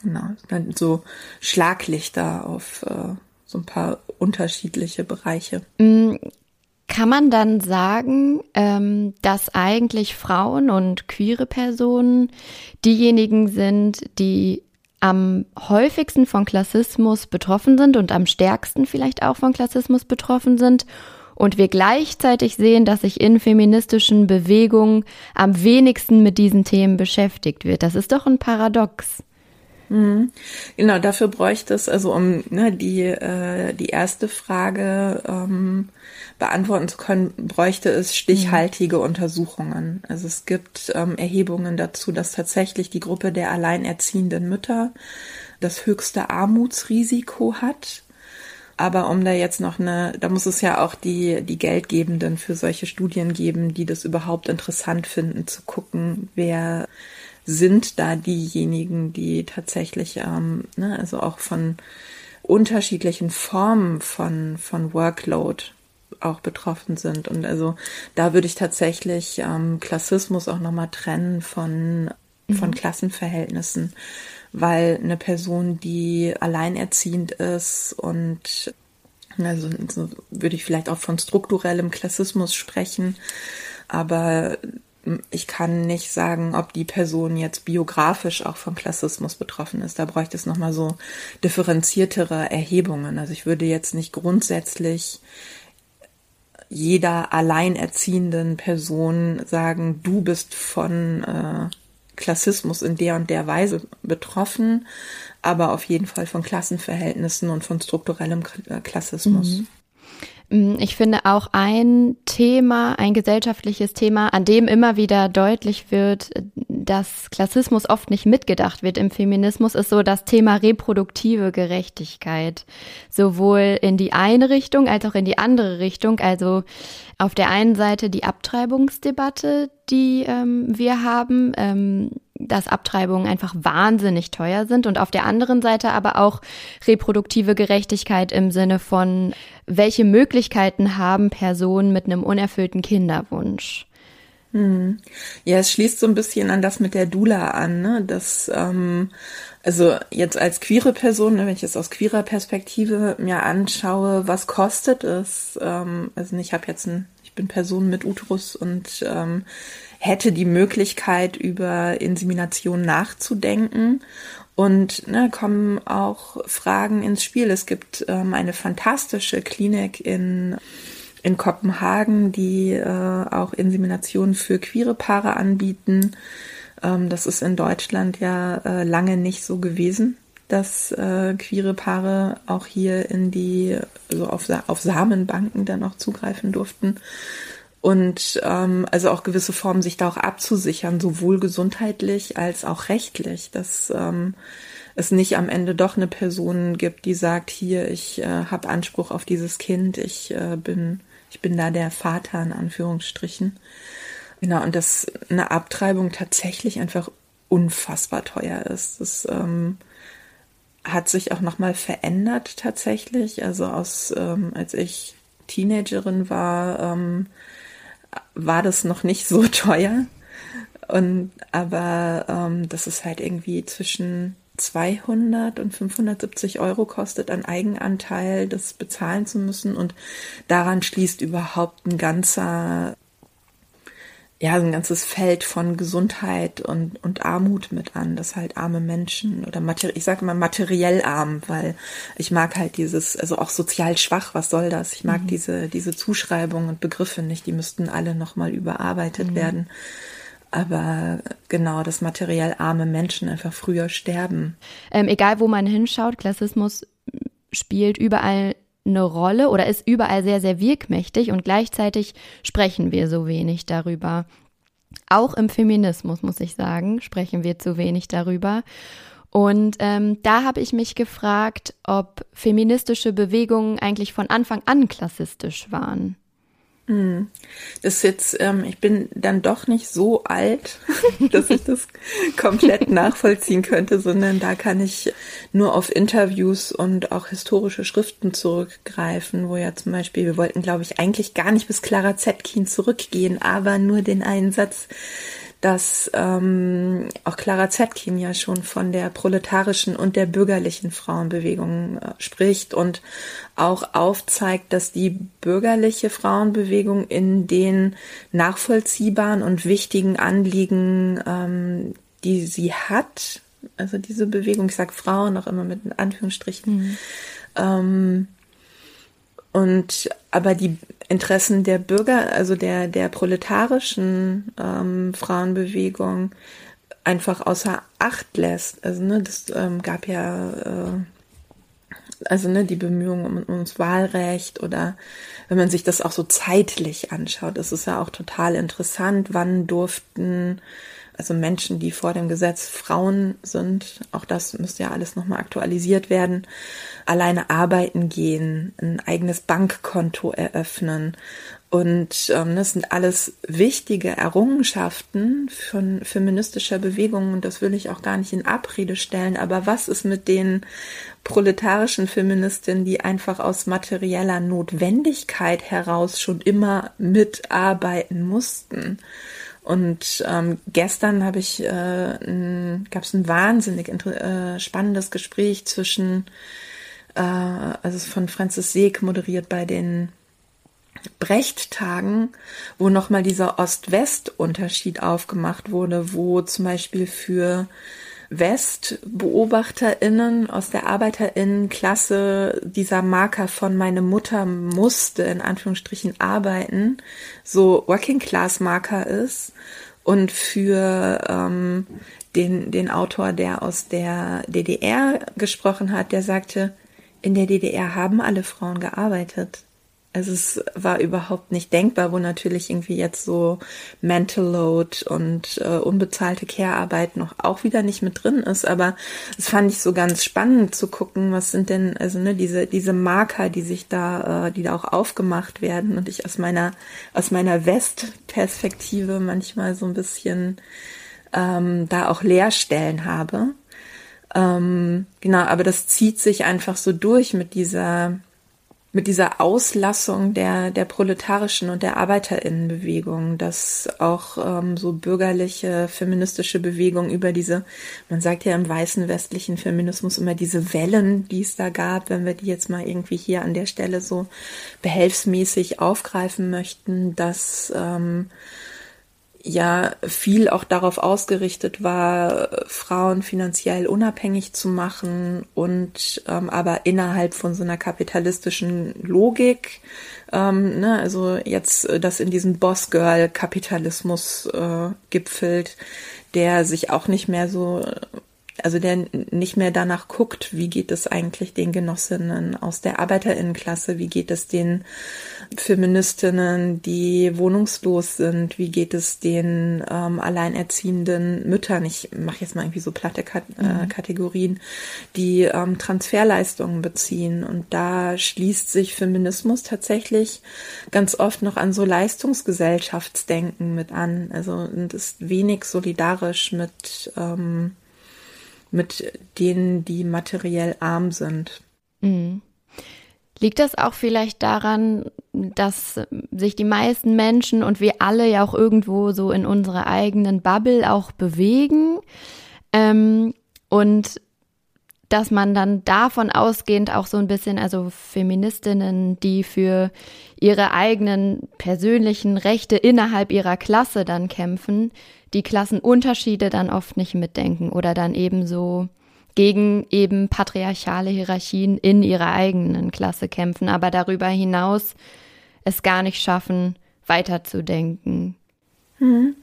Genau, dann so Schlaglichter auf äh, so ein paar unterschiedliche Bereiche. Mm, kann man dann sagen, ähm, dass eigentlich Frauen und queere Personen diejenigen sind, die am häufigsten von Klassismus betroffen sind und am stärksten vielleicht auch von Klassismus betroffen sind und wir gleichzeitig sehen, dass sich in feministischen Bewegungen am wenigsten mit diesen Themen beschäftigt wird. Das ist doch ein Paradox. Mhm. Genau, dafür bräuchte es, also um ne, die, äh, die erste Frage ähm, beantworten zu können, bräuchte es stichhaltige Untersuchungen. Also es gibt ähm, Erhebungen dazu, dass tatsächlich die Gruppe der alleinerziehenden Mütter das höchste Armutsrisiko hat. Aber um da jetzt noch eine, da muss es ja auch die, die Geldgebenden für solche Studien geben, die das überhaupt interessant finden, zu gucken, wer sind da diejenigen, die tatsächlich, ähm, ne, also auch von unterschiedlichen Formen von, von Workload auch betroffen sind. Und also da würde ich tatsächlich ähm, Klassismus auch nochmal trennen von, von mhm. Klassenverhältnissen, weil eine Person, die alleinerziehend ist und also so würde ich vielleicht auch von strukturellem Klassismus sprechen, aber ich kann nicht sagen, ob die Person jetzt biografisch auch vom Klassismus betroffen ist. Da bräuchte es nochmal so differenziertere Erhebungen. Also ich würde jetzt nicht grundsätzlich jeder alleinerziehenden Person sagen, du bist von äh, Klassismus in der und der Weise betroffen, aber auf jeden Fall von Klassenverhältnissen und von strukturellem Klassismus. Mhm. Mm, ich finde auch ein Thema, ein gesellschaftliches Thema, an dem immer wieder deutlich wird, dass Klassismus oft nicht mitgedacht wird im Feminismus, ist so das Thema reproduktive Gerechtigkeit. Sowohl in die eine Richtung als auch in die andere Richtung. Also auf der einen Seite die Abtreibungsdebatte, die ähm, wir haben, ähm, dass Abtreibungen einfach wahnsinnig teuer sind und auf der anderen Seite aber auch reproduktive Gerechtigkeit im Sinne von, welche Möglichkeiten haben Personen mit einem unerfüllten Kinderwunsch? Hm. Ja, es schließt so ein bisschen an das mit der Dula an, ne? Das, ähm, also jetzt als queere Person, ne, wenn ich es aus queerer Perspektive mir anschaue, was kostet es? Ähm, also ich habe jetzt ein, ich bin Person mit Uterus und ähm, hätte die Möglichkeit, über Insemination nachzudenken. Und ne, kommen auch Fragen ins Spiel. Es gibt ähm, eine fantastische Klinik in in Kopenhagen, die äh, auch Insemination für queere Paare anbieten. Ähm, das ist in Deutschland ja äh, lange nicht so gewesen, dass äh, queere Paare auch hier in die, so auf, auf Samenbanken dann auch zugreifen durften. Und ähm, also auch gewisse Formen sich da auch abzusichern, sowohl gesundheitlich als auch rechtlich, dass ähm, es nicht am Ende doch eine Person gibt, die sagt, hier, ich äh, habe Anspruch auf dieses Kind, ich äh, bin ich bin da der Vater in Anführungsstrichen. Genau, und dass eine Abtreibung tatsächlich einfach unfassbar teuer ist. Das ähm, hat sich auch nochmal verändert tatsächlich. Also aus, ähm, als ich Teenagerin war, ähm, war das noch nicht so teuer. Und aber ähm, das ist halt irgendwie zwischen 200 und 570 Euro kostet an Eigenanteil, das bezahlen zu müssen. Und daran schließt überhaupt ein ganzer, ja, ein ganzes Feld von Gesundheit und, und Armut mit an, dass halt arme Menschen oder ich sage immer materiell arm, weil ich mag halt dieses, also auch sozial schwach, was soll das? Ich mag mhm. diese, diese Zuschreibungen und Begriffe nicht, die müssten alle nochmal überarbeitet mhm. werden aber genau, dass materiell arme Menschen einfach früher sterben. Ähm, egal, wo man hinschaut, Klassismus spielt überall eine Rolle oder ist überall sehr, sehr wirkmächtig und gleichzeitig sprechen wir so wenig darüber. Auch im Feminismus, muss ich sagen, sprechen wir zu wenig darüber. Und ähm, da habe ich mich gefragt, ob feministische Bewegungen eigentlich von Anfang an klassistisch waren. Hm. Das ist jetzt, ähm, ich bin dann doch nicht so alt, dass ich das komplett nachvollziehen könnte, sondern da kann ich nur auf Interviews und auch historische Schriften zurückgreifen, wo ja zum Beispiel, wir wollten, glaube ich, eigentlich gar nicht bis Clara Zetkin zurückgehen, aber nur den einen Satz dass ähm, auch Clara Zetkin ja schon von der proletarischen und der bürgerlichen Frauenbewegung äh, spricht und auch aufzeigt, dass die bürgerliche Frauenbewegung in den nachvollziehbaren und wichtigen Anliegen, ähm, die sie hat, also diese Bewegung, ich sage Frauen auch immer mit Anführungsstrichen, mhm. ähm, und aber die Interessen der Bürger, also der, der proletarischen ähm, Frauenbewegung einfach außer Acht lässt. Also, ne, das ähm, gab ja äh, also ne, die Bemühungen um, ums Wahlrecht oder wenn man sich das auch so zeitlich anschaut, das ist ja auch total interessant, wann durften also Menschen, die vor dem Gesetz Frauen sind, auch das müsste ja alles nochmal aktualisiert werden, alleine arbeiten gehen, ein eigenes Bankkonto eröffnen. Und ähm, das sind alles wichtige Errungenschaften von feministischer Bewegung und das will ich auch gar nicht in Abrede stellen. Aber was ist mit den proletarischen Feministinnen, die einfach aus materieller Notwendigkeit heraus schon immer mitarbeiten mussten? Und ähm, gestern habe ich äh, gab es ein wahnsinnig äh, spannendes Gespräch zwischen, äh, also von Francis Seeg moderiert bei den Brecht-Tagen, wo nochmal dieser Ost-West-Unterschied aufgemacht wurde, wo zum Beispiel für WestbeobachterInnen aus der ArbeiterInnenklasse dieser Marker von meine Mutter musste in Anführungsstrichen arbeiten, so Working Class Marker ist Und für ähm, den, den Autor, der aus der DDR gesprochen hat, der sagte, in der DDR haben alle Frauen gearbeitet. Also es war überhaupt nicht denkbar, wo natürlich irgendwie jetzt so Mental Load und äh, unbezahlte Care-Arbeit noch auch wieder nicht mit drin ist. Aber es fand ich so ganz spannend zu gucken, was sind denn, also ne, diese, diese Marker, die sich da, äh, die da auch aufgemacht werden und ich aus meiner, aus meiner West-Perspektive manchmal so ein bisschen ähm, da auch Leerstellen habe. Ähm, genau, aber das zieht sich einfach so durch mit dieser mit dieser Auslassung der, der proletarischen und der Arbeiterinnenbewegung, dass auch ähm, so bürgerliche feministische Bewegung über diese, man sagt ja im weißen westlichen Feminismus immer diese Wellen, die es da gab, wenn wir die jetzt mal irgendwie hier an der Stelle so behelfsmäßig aufgreifen möchten, dass ähm, ja viel auch darauf ausgerichtet war, Frauen finanziell unabhängig zu machen und ähm, aber innerhalb von so einer kapitalistischen Logik, ähm, ne, also jetzt äh, das in diesem Boss-Girl-Kapitalismus äh, gipfelt, der sich auch nicht mehr so also der nicht mehr danach guckt, wie geht es eigentlich den Genossinnen aus der Arbeiterinnenklasse, wie geht es den Feministinnen, die wohnungslos sind, wie geht es den ähm, alleinerziehenden Müttern, ich mache jetzt mal irgendwie so platte Kat äh, mhm. Kategorien, die ähm, Transferleistungen beziehen. Und da schließt sich Feminismus tatsächlich ganz oft noch an so Leistungsgesellschaftsdenken mit an. Also und ist wenig solidarisch mit ähm, mit denen, die materiell arm sind. Mhm. Liegt das auch vielleicht daran, dass sich die meisten Menschen und wir alle ja auch irgendwo so in unserer eigenen Bubble auch bewegen ähm, und dass man dann davon ausgehend auch so ein bisschen, also Feministinnen, die für ihre eigenen persönlichen Rechte innerhalb ihrer Klasse dann kämpfen, die Klassenunterschiede dann oft nicht mitdenken oder dann eben so gegen eben patriarchale Hierarchien in ihrer eigenen Klasse kämpfen, aber darüber hinaus es gar nicht schaffen, weiterzudenken. Hm.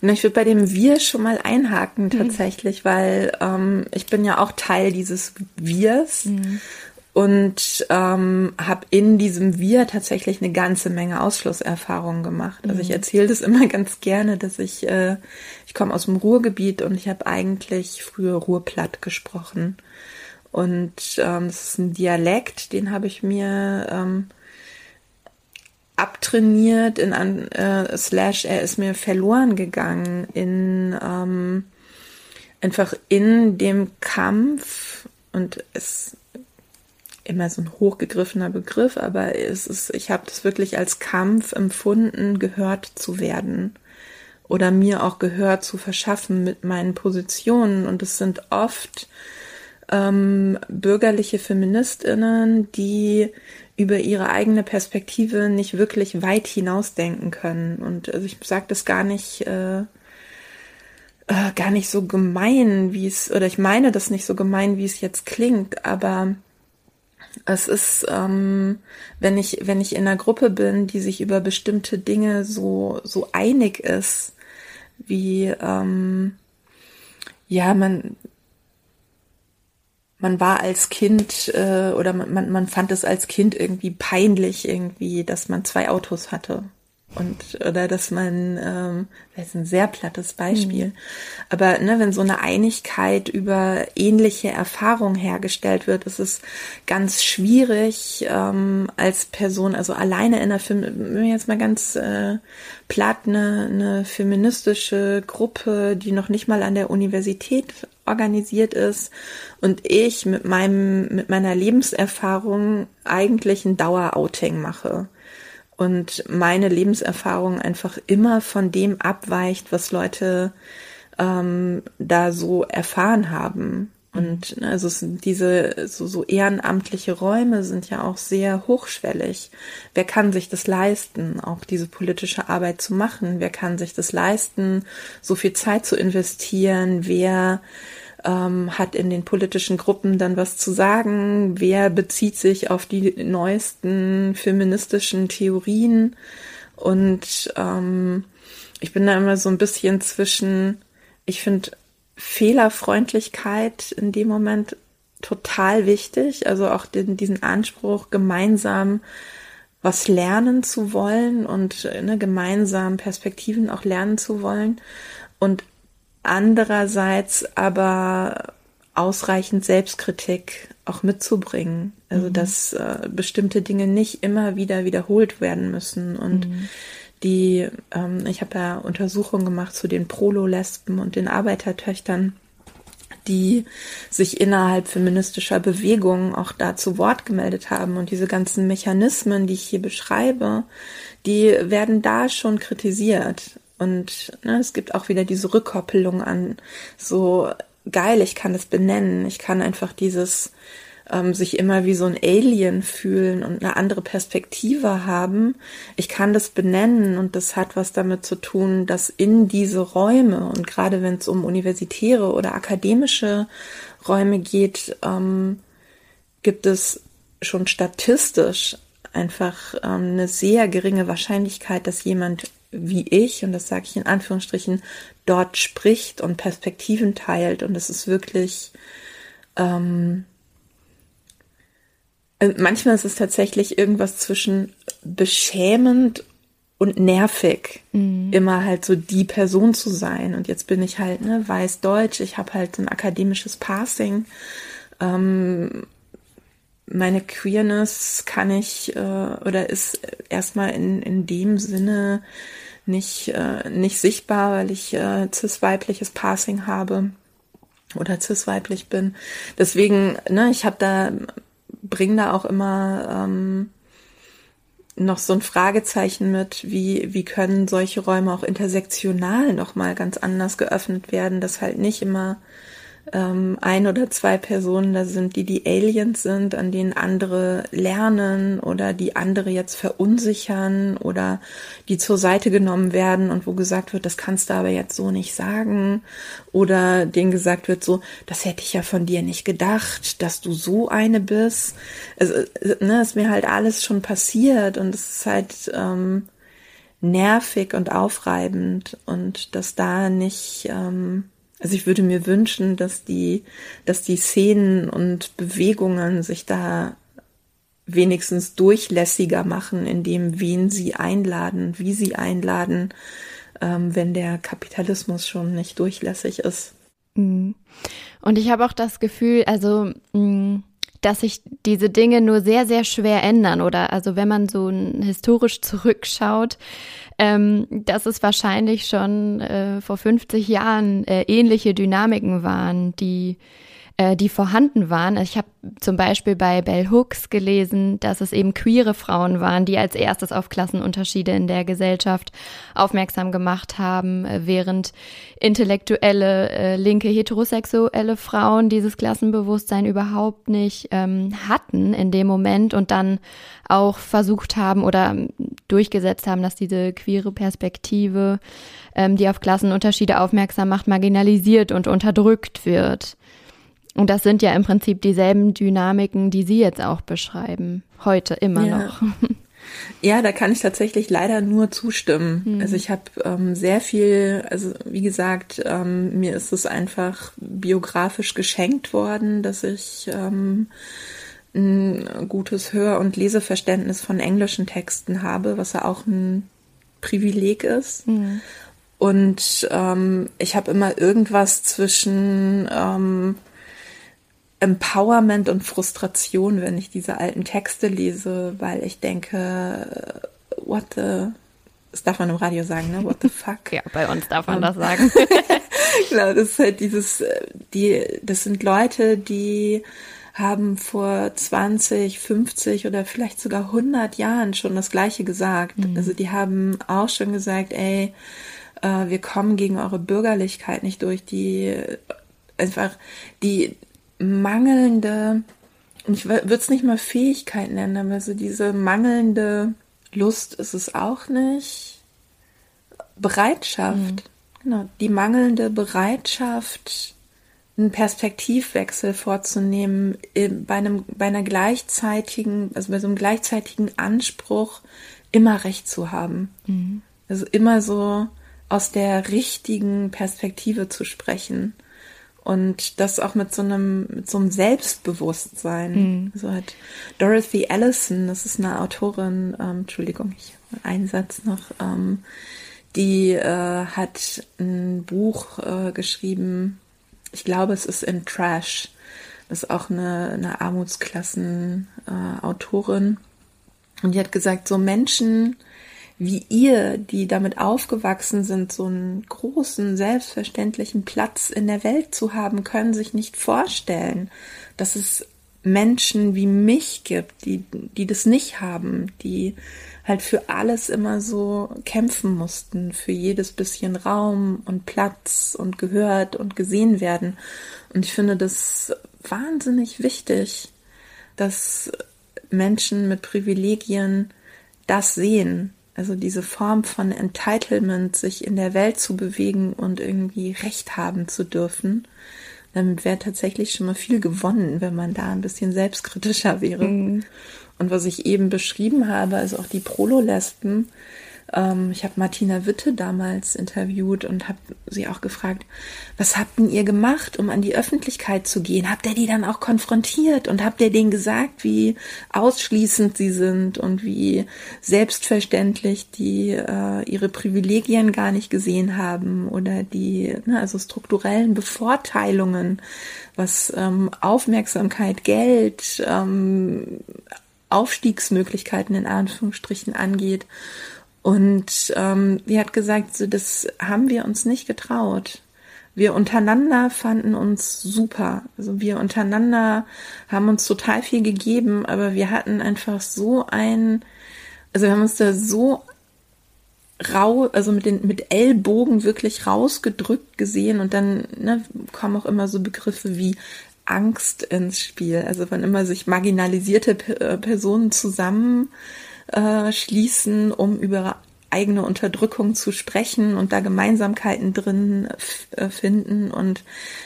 Ich würde bei dem Wir schon mal einhaken hm. tatsächlich, mhm. weil ähm, ich bin ja auch Teil dieses Wirs mhm und ähm, habe in diesem Wir tatsächlich eine ganze Menge Ausschlusserfahrungen gemacht. Also ich mhm. erzähle das immer ganz gerne, dass ich äh, ich komme aus dem Ruhrgebiet und ich habe eigentlich früher Ruhrplatt gesprochen und ähm, das ist ein Dialekt, den habe ich mir ähm, abtrainiert in an äh, slash er ist mir verloren gegangen in ähm, einfach in dem Kampf und es immer so ein hochgegriffener Begriff, aber es ist, ich habe das wirklich als Kampf empfunden, gehört zu werden oder mir auch gehört zu verschaffen mit meinen Positionen. Und es sind oft ähm, bürgerliche Feministinnen, die über ihre eigene Perspektive nicht wirklich weit hinausdenken können. Und also ich sage das gar nicht. Äh, äh, gar nicht so gemein, wie es, oder ich meine das nicht so gemein, wie es jetzt klingt, aber es ist, ähm, wenn ich, wenn ich in einer Gruppe bin, die sich über bestimmte Dinge so, so einig ist, wie, ähm, ja, man, man war als Kind äh, oder man, man, man fand es als Kind irgendwie peinlich, irgendwie, dass man zwei Autos hatte und oder dass man ähm, das ist ein sehr plattes Beispiel mhm. aber ne, wenn so eine Einigkeit über ähnliche Erfahrungen hergestellt wird ist es ganz schwierig ähm, als Person also alleine in der Film jetzt mal ganz äh, platt eine, eine feministische Gruppe die noch nicht mal an der Universität organisiert ist und ich mit meinem mit meiner Lebenserfahrung eigentlich ein Dauerouting mache und meine Lebenserfahrung einfach immer von dem abweicht, was Leute ähm, da so erfahren haben. Und ne, also diese so, so ehrenamtliche Räume sind ja auch sehr hochschwellig. Wer kann sich das leisten, auch diese politische Arbeit zu machen? Wer kann sich das leisten, so viel Zeit zu investieren? Wer ähm, hat in den politischen Gruppen dann was zu sagen, wer bezieht sich auf die neuesten feministischen Theorien? Und ähm, ich bin da immer so ein bisschen zwischen, ich finde Fehlerfreundlichkeit in dem Moment total wichtig, also auch den, diesen Anspruch, gemeinsam was lernen zu wollen und ne, gemeinsam Perspektiven auch lernen zu wollen. Und andererseits aber ausreichend Selbstkritik auch mitzubringen. Also mhm. dass äh, bestimmte Dinge nicht immer wieder wiederholt werden müssen und mhm. die, ähm, ich habe ja Untersuchungen gemacht zu den Prolo-Lesben und den Arbeitertöchtern, die sich innerhalb feministischer Bewegungen auch da zu Wort gemeldet haben und diese ganzen Mechanismen, die ich hier beschreibe, die werden da schon kritisiert. Und ne, es gibt auch wieder diese Rückkoppelung an so geil, ich kann es benennen, ich kann einfach dieses ähm, sich immer wie so ein Alien fühlen und eine andere Perspektive haben. Ich kann das benennen und das hat was damit zu tun, dass in diese Räume und gerade wenn es um universitäre oder akademische Räume geht, ähm, gibt es schon statistisch einfach ähm, eine sehr geringe Wahrscheinlichkeit, dass jemand wie ich, und das sage ich in Anführungsstrichen, dort spricht und Perspektiven teilt. Und es ist wirklich, ähm, äh, manchmal ist es tatsächlich irgendwas zwischen beschämend und nervig, mhm. immer halt so die Person zu sein. Und jetzt bin ich halt, ne, weiß Deutsch, ich habe halt ein akademisches Passing. Ähm, meine Queerness kann ich äh, oder ist erstmal in, in dem Sinne nicht, äh, nicht sichtbar, weil ich äh, cis-weibliches Passing habe oder cis-weiblich bin. Deswegen, ne, ich habe da, bring da auch immer ähm, noch so ein Fragezeichen mit, wie, wie können solche Räume auch intersektional nochmal ganz anders geöffnet werden, dass halt nicht immer ähm, ein oder zwei Personen da sind, die die Aliens sind, an denen andere lernen oder die andere jetzt verunsichern oder die zur Seite genommen werden und wo gesagt wird, das kannst du aber jetzt so nicht sagen oder denen gesagt wird so, das hätte ich ja von dir nicht gedacht, dass du so eine bist. Also, ne, ist mir halt alles schon passiert und es ist halt ähm, nervig und aufreibend und dass da nicht ähm, also ich würde mir wünschen, dass die, dass die Szenen und Bewegungen sich da wenigstens durchlässiger machen, indem wen sie einladen, wie sie einladen, ähm, wenn der Kapitalismus schon nicht durchlässig ist. Mhm. Und ich habe auch das Gefühl, also mm, dass sich diese Dinge nur sehr, sehr schwer ändern. Oder also wenn man so historisch zurückschaut, ähm, dass es wahrscheinlich schon äh, vor 50 Jahren äh, ähnliche Dynamiken waren, die äh, die vorhanden waren. Ich habe zum Beispiel bei Bell Hooks gelesen, dass es eben queere Frauen waren, die als erstes auf Klassenunterschiede in der Gesellschaft aufmerksam gemacht haben, äh, während intellektuelle, äh, linke, heterosexuelle Frauen dieses Klassenbewusstsein überhaupt nicht ähm, hatten in dem Moment und dann auch versucht haben oder durchgesetzt haben, dass diese queere Perspektive, ähm, die auf Klassenunterschiede aufmerksam macht, marginalisiert und unterdrückt wird. Und das sind ja im Prinzip dieselben Dynamiken, die Sie jetzt auch beschreiben, heute immer ja. noch. Ja, da kann ich tatsächlich leider nur zustimmen. Mhm. Also ich habe ähm, sehr viel, also wie gesagt, ähm, mir ist es einfach biografisch geschenkt worden, dass ich ähm, ein gutes Hör- und Leseverständnis von englischen Texten habe, was ja auch ein Privileg ist. Mhm. Und ähm, ich habe immer irgendwas zwischen ähm, Empowerment und Frustration, wenn ich diese alten Texte lese, weil ich denke, what the, das darf man im Radio sagen, ne? What the fuck? ja, bei uns darf man um, das sagen. genau, das ist halt dieses, die, das sind Leute, die haben vor 20, 50 oder vielleicht sogar 100 Jahren schon das Gleiche gesagt. Mhm. Also die haben auch schon gesagt, ey, äh, wir kommen gegen eure Bürgerlichkeit nicht durch, die einfach, die, mangelnde, ich würde es nicht mal Fähigkeit nennen, aber so diese mangelnde Lust ist es auch nicht. Bereitschaft, mhm. genau, die mangelnde Bereitschaft, einen Perspektivwechsel vorzunehmen, bei einem, bei einer gleichzeitigen, also bei so einem gleichzeitigen Anspruch, immer Recht zu haben. Mhm. Also immer so, aus der richtigen Perspektive zu sprechen. Und das auch mit so einem, mit so einem Selbstbewusstsein. Mhm. So hat Dorothy Allison, das ist eine Autorin, ähm, Entschuldigung, ich einen Satz noch, ähm, die äh, hat ein Buch äh, geschrieben, ich glaube, es ist in Trash. Das ist auch eine, eine Armutsklassen-Autorin. Äh, und die hat gesagt, so Menschen wie ihr, die damit aufgewachsen sind, so einen großen, selbstverständlichen Platz in der Welt zu haben, können sich nicht vorstellen, dass es Menschen wie mich gibt, die, die das nicht haben, die halt für alles immer so kämpfen mussten, für jedes bisschen Raum und Platz und gehört und gesehen werden. Und ich finde das wahnsinnig wichtig, dass Menschen mit Privilegien das sehen. Also diese Form von Entitlement, sich in der Welt zu bewegen und irgendwie Recht haben zu dürfen. Damit wäre tatsächlich schon mal viel gewonnen, wenn man da ein bisschen selbstkritischer wäre. Mhm. Und was ich eben beschrieben habe, also auch die Prololespen, ich habe Martina Witte damals interviewt und habe sie auch gefragt, was habt denn ihr gemacht, um an die Öffentlichkeit zu gehen? Habt ihr die dann auch konfrontiert und habt ihr denen gesagt, wie ausschließend sie sind und wie selbstverständlich die äh, ihre Privilegien gar nicht gesehen haben oder die ne, also strukturellen Bevorteilungen, was ähm, Aufmerksamkeit, Geld, ähm, Aufstiegsmöglichkeiten in Anführungsstrichen angeht. Und ähm, die hat gesagt, so, das haben wir uns nicht getraut. Wir untereinander fanden uns super. Also wir untereinander haben uns total viel gegeben, aber wir hatten einfach so ein, also wir haben uns da so rau, also mit den mit Ellbogen wirklich rausgedrückt gesehen und dann ne, kommen auch immer so Begriffe wie Angst ins Spiel. Also wenn immer sich marginalisierte äh, Personen zusammen äh, schließen, um über eigene Unterdrückung zu sprechen und da Gemeinsamkeiten drin äh, finden und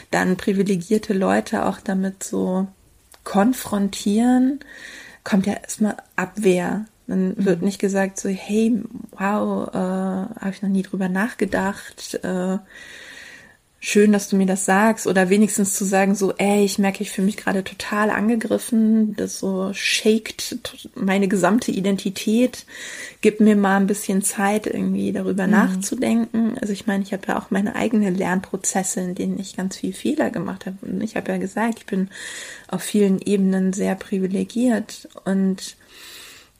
dann privilegierte Leute auch damit so konfrontieren, kommt ja erstmal Abwehr. Dann wird mhm. nicht gesagt so, hey, wow, äh, habe ich noch nie drüber nachgedacht, äh, schön, dass du mir das sagst. Oder wenigstens zu sagen so, ey, ich merke, ich fühle mich gerade total angegriffen, das so shakt meine gesamte Identität, gib mir mal ein bisschen Zeit irgendwie darüber mhm. nachzudenken. Also ich meine, ich habe ja auch meine eigenen Lernprozesse, in denen ich ganz viel Fehler gemacht habe. Und ich habe ja gesagt, ich bin auf vielen Ebenen sehr privilegiert. Und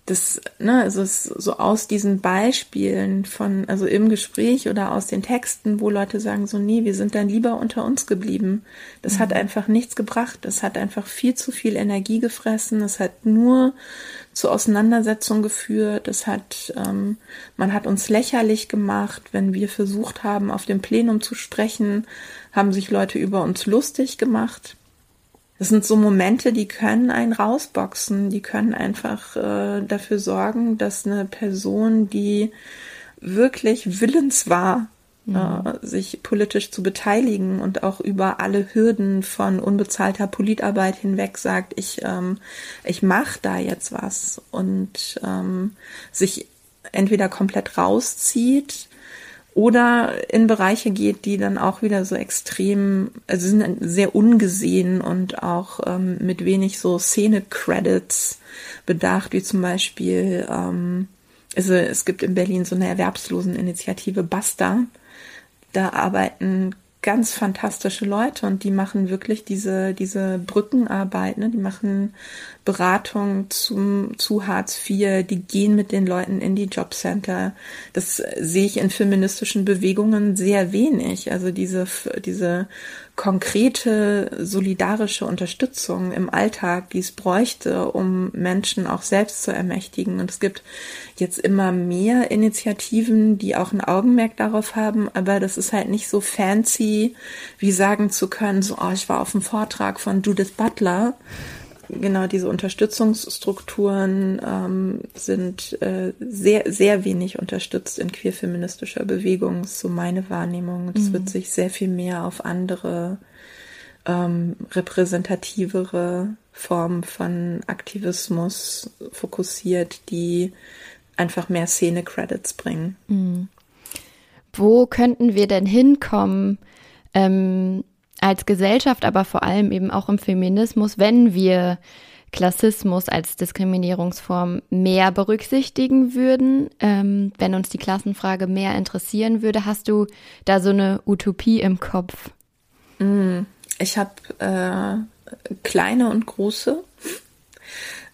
das, ne, also es so aus diesen Beispielen von, also im Gespräch oder aus den Texten, wo Leute sagen so, nee, wir sind dann lieber unter uns geblieben. Das mhm. hat einfach nichts gebracht. Das hat einfach viel zu viel Energie gefressen. Es hat nur zu Auseinandersetzungen geführt. Es hat, ähm, man hat uns lächerlich gemacht, wenn wir versucht haben, auf dem Plenum zu sprechen, haben sich Leute über uns lustig gemacht. Das sind so Momente, die können einen rausboxen, die können einfach äh, dafür sorgen, dass eine Person, die wirklich willens war, mhm. äh, sich politisch zu beteiligen und auch über alle Hürden von unbezahlter Politarbeit hinweg sagt, ich, ähm, ich mache da jetzt was und ähm, sich entweder komplett rauszieht oder in Bereiche geht, die dann auch wieder so extrem, also sind sehr ungesehen und auch ähm, mit wenig so Szene-Credits bedacht, wie zum Beispiel, ähm, also es gibt in Berlin so eine Erwerbsloseninitiative Basta. Da arbeiten ganz fantastische Leute und die machen wirklich diese, diese Brückenarbeit, ne? die machen Beratung zum, zu Hartz IV, die gehen mit den Leuten in die Jobcenter. Das sehe ich in feministischen Bewegungen sehr wenig. Also diese, diese konkrete solidarische Unterstützung im Alltag, die es bräuchte, um Menschen auch selbst zu ermächtigen. Und es gibt jetzt immer mehr Initiativen, die auch ein Augenmerk darauf haben, aber das ist halt nicht so fancy, wie sagen zu können, so, oh, ich war auf dem Vortrag von Judith Butler. Genau, diese Unterstützungsstrukturen ähm, sind äh, sehr, sehr wenig unterstützt in queerfeministischer Bewegung, so meine Wahrnehmung. Es mhm. wird sich sehr viel mehr auf andere ähm, repräsentativere Formen von Aktivismus fokussiert, die einfach mehr Szene-Credits bringen. Mhm. wo könnten wir denn hinkommen ähm, als Gesellschaft, aber vor allem eben auch im Feminismus, wenn wir Klassismus als Diskriminierungsform mehr berücksichtigen würden, ähm, wenn uns die Klassenfrage mehr interessieren würde. Hast du da so eine Utopie im Kopf? Mm, ich habe äh, kleine und große.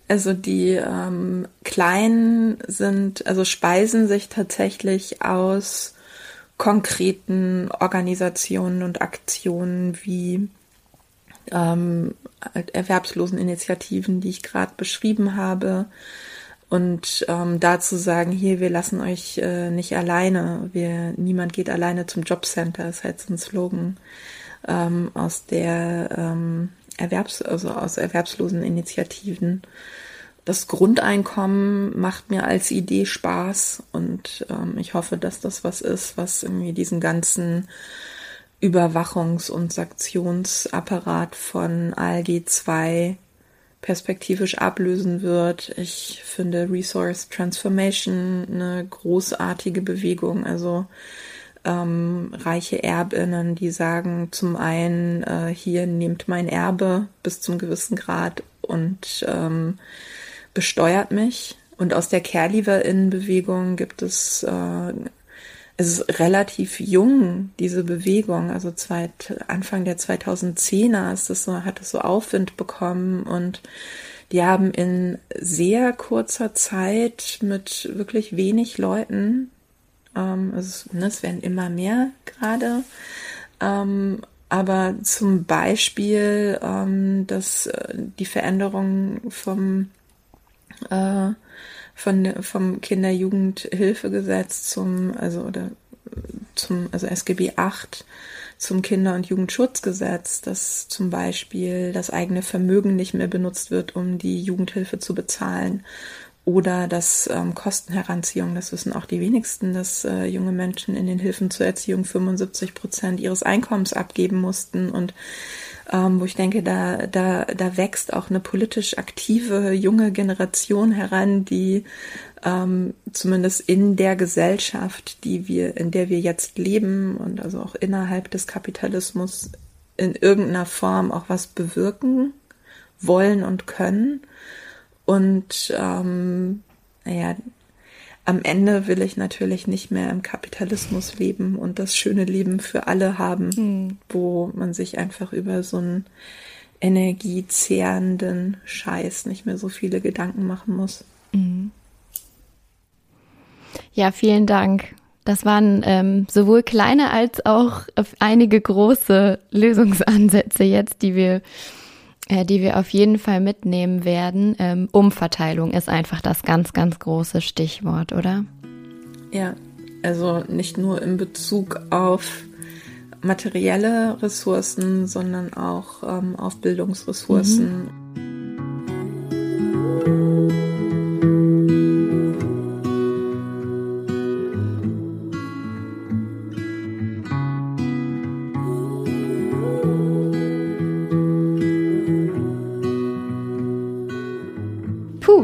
Also die ähm, kleinen sind, also speisen sich tatsächlich aus konkreten Organisationen und Aktionen wie ähm, Erwerbsloseninitiativen, die ich gerade beschrieben habe. Und ähm, dazu sagen, hier, wir lassen euch äh, nicht alleine. Wir, niemand geht alleine zum Jobcenter, ist halt so ein Slogan ähm, aus der ähm, Erwerbs-, also aus erwerbslosen Initiativen. Das Grundeinkommen macht mir als Idee Spaß und ähm, ich hoffe, dass das was ist, was irgendwie diesen ganzen Überwachungs- und Sanktionsapparat von ALG 2 perspektivisch ablösen wird. Ich finde Resource Transformation eine großartige Bewegung. Also ähm, reiche Erbinnen, die sagen zum einen, äh, hier nehmt mein Erbe bis zum gewissen Grad und ähm, besteuert mich. Und aus der Care-Leaver-Innen-Bewegung gibt es, äh, es ist relativ jung, diese Bewegung, also zweit, Anfang der 2010er ist das so, hat es so Aufwind bekommen und die haben in sehr kurzer Zeit mit wirklich wenig Leuten ähm, also, ne, es werden immer mehr gerade. Ähm, aber zum Beispiel, ähm, dass äh, die Veränderung vom äh, von vom Kinder-Jugendhilfegesetz zum also oder zum also SGB 8 zum Kinder- und Jugendschutzgesetz, dass zum Beispiel das eigene Vermögen nicht mehr benutzt wird, um die Jugendhilfe zu bezahlen oder dass ähm, Kostenheranziehung, das wissen auch die wenigsten, dass äh, junge Menschen in den Hilfen zur Erziehung 75 Prozent ihres Einkommens abgeben mussten und ähm, wo ich denke, da, da, da wächst auch eine politisch aktive junge Generation heran, die ähm, zumindest in der Gesellschaft, die wir, in der wir jetzt leben und also auch innerhalb des Kapitalismus in irgendeiner Form auch was bewirken wollen und können. Und ähm, naja, am Ende will ich natürlich nicht mehr im Kapitalismus leben und das schöne Leben für alle haben, mhm. wo man sich einfach über so einen energiezehrenden Scheiß nicht mehr so viele Gedanken machen muss. Mhm. Ja, vielen Dank. Das waren ähm, sowohl kleine als auch einige große Lösungsansätze jetzt, die wir die wir auf jeden Fall mitnehmen werden. Ähm, Umverteilung ist einfach das ganz, ganz große Stichwort, oder? Ja, also nicht nur in Bezug auf materielle Ressourcen, sondern auch ähm, auf Bildungsressourcen. Mhm.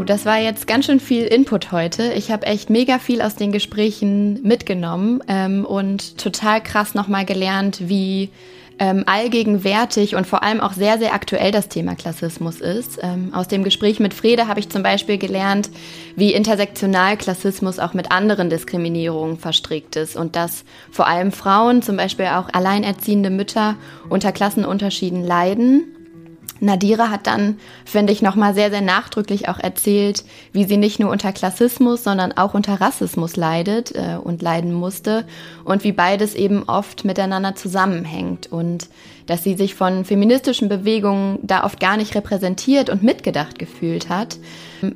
Das war jetzt ganz schön viel Input heute. Ich habe echt mega viel aus den Gesprächen mitgenommen ähm, und total krass nochmal gelernt, wie ähm, allgegenwärtig und vor allem auch sehr, sehr aktuell das Thema Klassismus ist. Ähm, aus dem Gespräch mit Frede habe ich zum Beispiel gelernt, wie intersektional Klassismus auch mit anderen Diskriminierungen verstrickt ist und dass vor allem Frauen, zum Beispiel auch alleinerziehende Mütter, unter Klassenunterschieden leiden Nadira hat dann, finde ich, nochmal sehr, sehr nachdrücklich auch erzählt, wie sie nicht nur unter Klassismus, sondern auch unter Rassismus leidet äh, und leiden musste und wie beides eben oft miteinander zusammenhängt. Und dass sie sich von feministischen Bewegungen da oft gar nicht repräsentiert und mitgedacht gefühlt hat,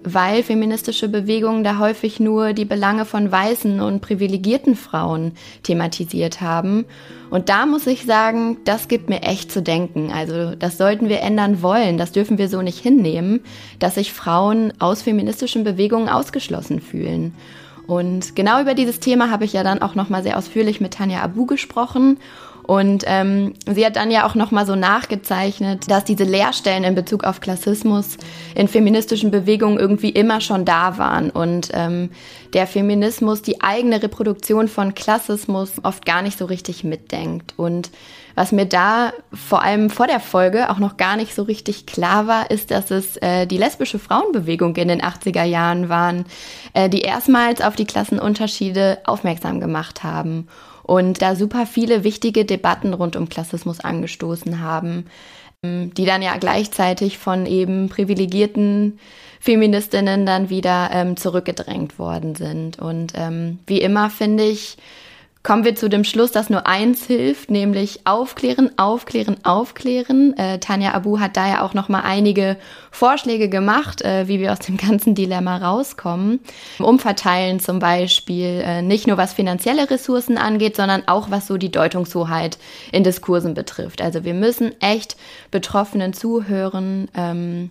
weil feministische Bewegungen da häufig nur die Belange von weißen und privilegierten Frauen thematisiert haben. Und da muss ich sagen, das gibt mir echt zu denken. Also das sollten wir ändern wollen. Das dürfen wir so nicht hinnehmen, dass sich Frauen aus feministischen Bewegungen ausgeschlossen fühlen. Und genau über dieses Thema habe ich ja dann auch nochmal sehr ausführlich mit Tanja Abu gesprochen. Und ähm, sie hat dann ja auch nochmal so nachgezeichnet, dass diese Leerstellen in Bezug auf Klassismus in feministischen Bewegungen irgendwie immer schon da waren und ähm, der Feminismus die eigene Reproduktion von Klassismus oft gar nicht so richtig mitdenkt. Und was mir da vor allem vor der Folge auch noch gar nicht so richtig klar war, ist, dass es äh, die lesbische Frauenbewegung in den 80er Jahren waren, äh, die erstmals auf die Klassenunterschiede aufmerksam gemacht haben und da super viele wichtige Debatten rund um Klassismus angestoßen haben, ähm, die dann ja gleichzeitig von eben privilegierten Feministinnen dann wieder ähm, zurückgedrängt worden sind. Und ähm, wie immer finde ich, kommen wir zu dem Schluss, dass nur eins hilft, nämlich aufklären, aufklären, aufklären. Äh, Tanja Abu hat da ja auch noch mal einige Vorschläge gemacht, äh, wie wir aus dem ganzen Dilemma rauskommen. Umverteilen zum Beispiel, äh, nicht nur was finanzielle Ressourcen angeht, sondern auch was so die Deutungshoheit in Diskursen betrifft. Also wir müssen echt Betroffenen zuhören. Ähm,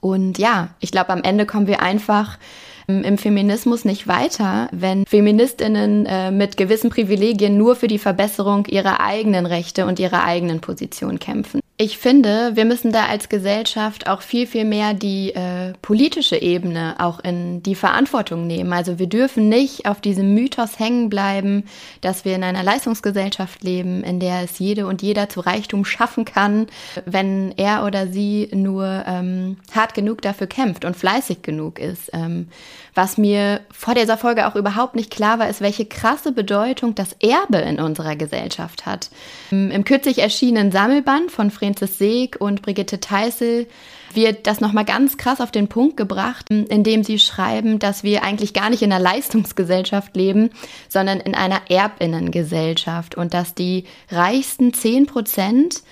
und ja, ich glaube, am Ende kommen wir einfach im Feminismus nicht weiter, wenn Feministinnen äh, mit gewissen Privilegien nur für die Verbesserung ihrer eigenen Rechte und ihrer eigenen Position kämpfen. Ich finde, wir müssen da als Gesellschaft auch viel, viel mehr die äh, politische Ebene auch in die Verantwortung nehmen. Also wir dürfen nicht auf diesem Mythos hängen bleiben, dass wir in einer Leistungsgesellschaft leben, in der es jede und jeder zu Reichtum schaffen kann, wenn er oder sie nur ähm, hart genug dafür kämpft und fleißig genug ist. Ähm, was mir vor dieser Folge auch überhaupt nicht klar war, ist, welche krasse Bedeutung das Erbe in unserer Gesellschaft hat. Im kürzlich erschienenen Sammelband von Francis Seeg und Brigitte Teissel wird das nochmal ganz krass auf den Punkt gebracht, indem sie schreiben, dass wir eigentlich gar nicht in einer Leistungsgesellschaft leben, sondern in einer Erbinnengesellschaft und dass die reichsten 10 Prozent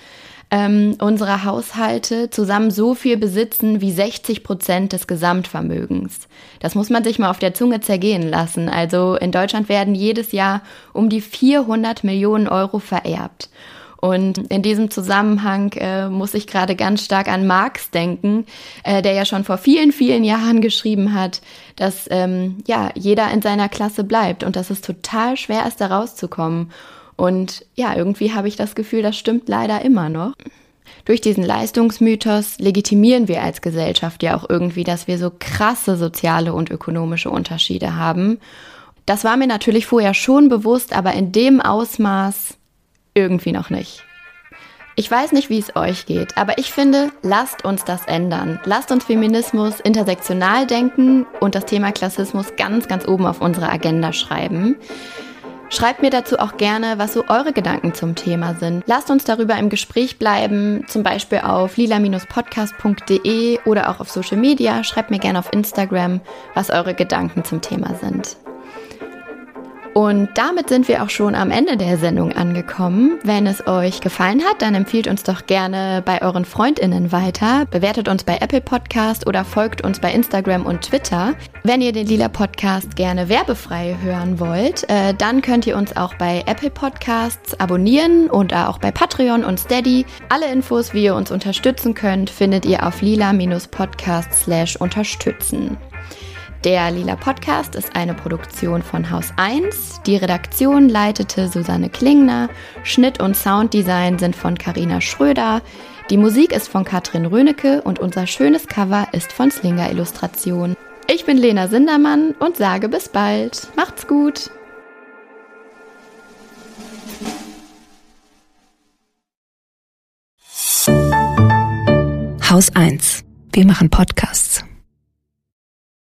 ähm, unserer Haushalte zusammen so viel besitzen wie 60 Prozent des Gesamtvermögens. Das muss man sich mal auf der Zunge zergehen lassen. Also in Deutschland werden jedes Jahr um die 400 Millionen Euro vererbt. Und in diesem Zusammenhang äh, muss ich gerade ganz stark an Marx denken, äh, der ja schon vor vielen, vielen Jahren geschrieben hat, dass ähm, ja jeder in seiner Klasse bleibt und dass es total schwer ist, da rauszukommen. Und ja, irgendwie habe ich das Gefühl, das stimmt leider immer noch. Durch diesen Leistungsmythos legitimieren wir als Gesellschaft ja auch irgendwie, dass wir so krasse soziale und ökonomische Unterschiede haben. Das war mir natürlich vorher schon bewusst, aber in dem Ausmaß irgendwie noch nicht. Ich weiß nicht, wie es euch geht, aber ich finde, lasst uns das ändern. Lasst uns Feminismus intersektional denken und das Thema Klassismus ganz, ganz oben auf unsere Agenda schreiben. Schreibt mir dazu auch gerne, was so eure Gedanken zum Thema sind. Lasst uns darüber im Gespräch bleiben, zum Beispiel auf lila-podcast.de oder auch auf Social Media. Schreibt mir gerne auf Instagram, was eure Gedanken zum Thema sind. Und damit sind wir auch schon am Ende der Sendung angekommen. Wenn es euch gefallen hat, dann empfiehlt uns doch gerne bei euren Freundinnen weiter, bewertet uns bei Apple Podcast oder folgt uns bei Instagram und Twitter. Wenn ihr den Lila Podcast gerne werbefrei hören wollt, äh, dann könnt ihr uns auch bei Apple Podcasts abonnieren und auch bei Patreon und Steady. Alle Infos, wie ihr uns unterstützen könnt, findet ihr auf lila-podcast/unterstützen. Der Lila Podcast ist eine Produktion von Haus 1. Die Redaktion leitete Susanne Klingner. Schnitt und Sounddesign sind von Karina Schröder. Die Musik ist von Katrin Rönecke und unser schönes Cover ist von Slinger Illustration. Ich bin Lena Sindermann und sage bis bald. Macht's gut! Haus 1. Wir machen Podcasts.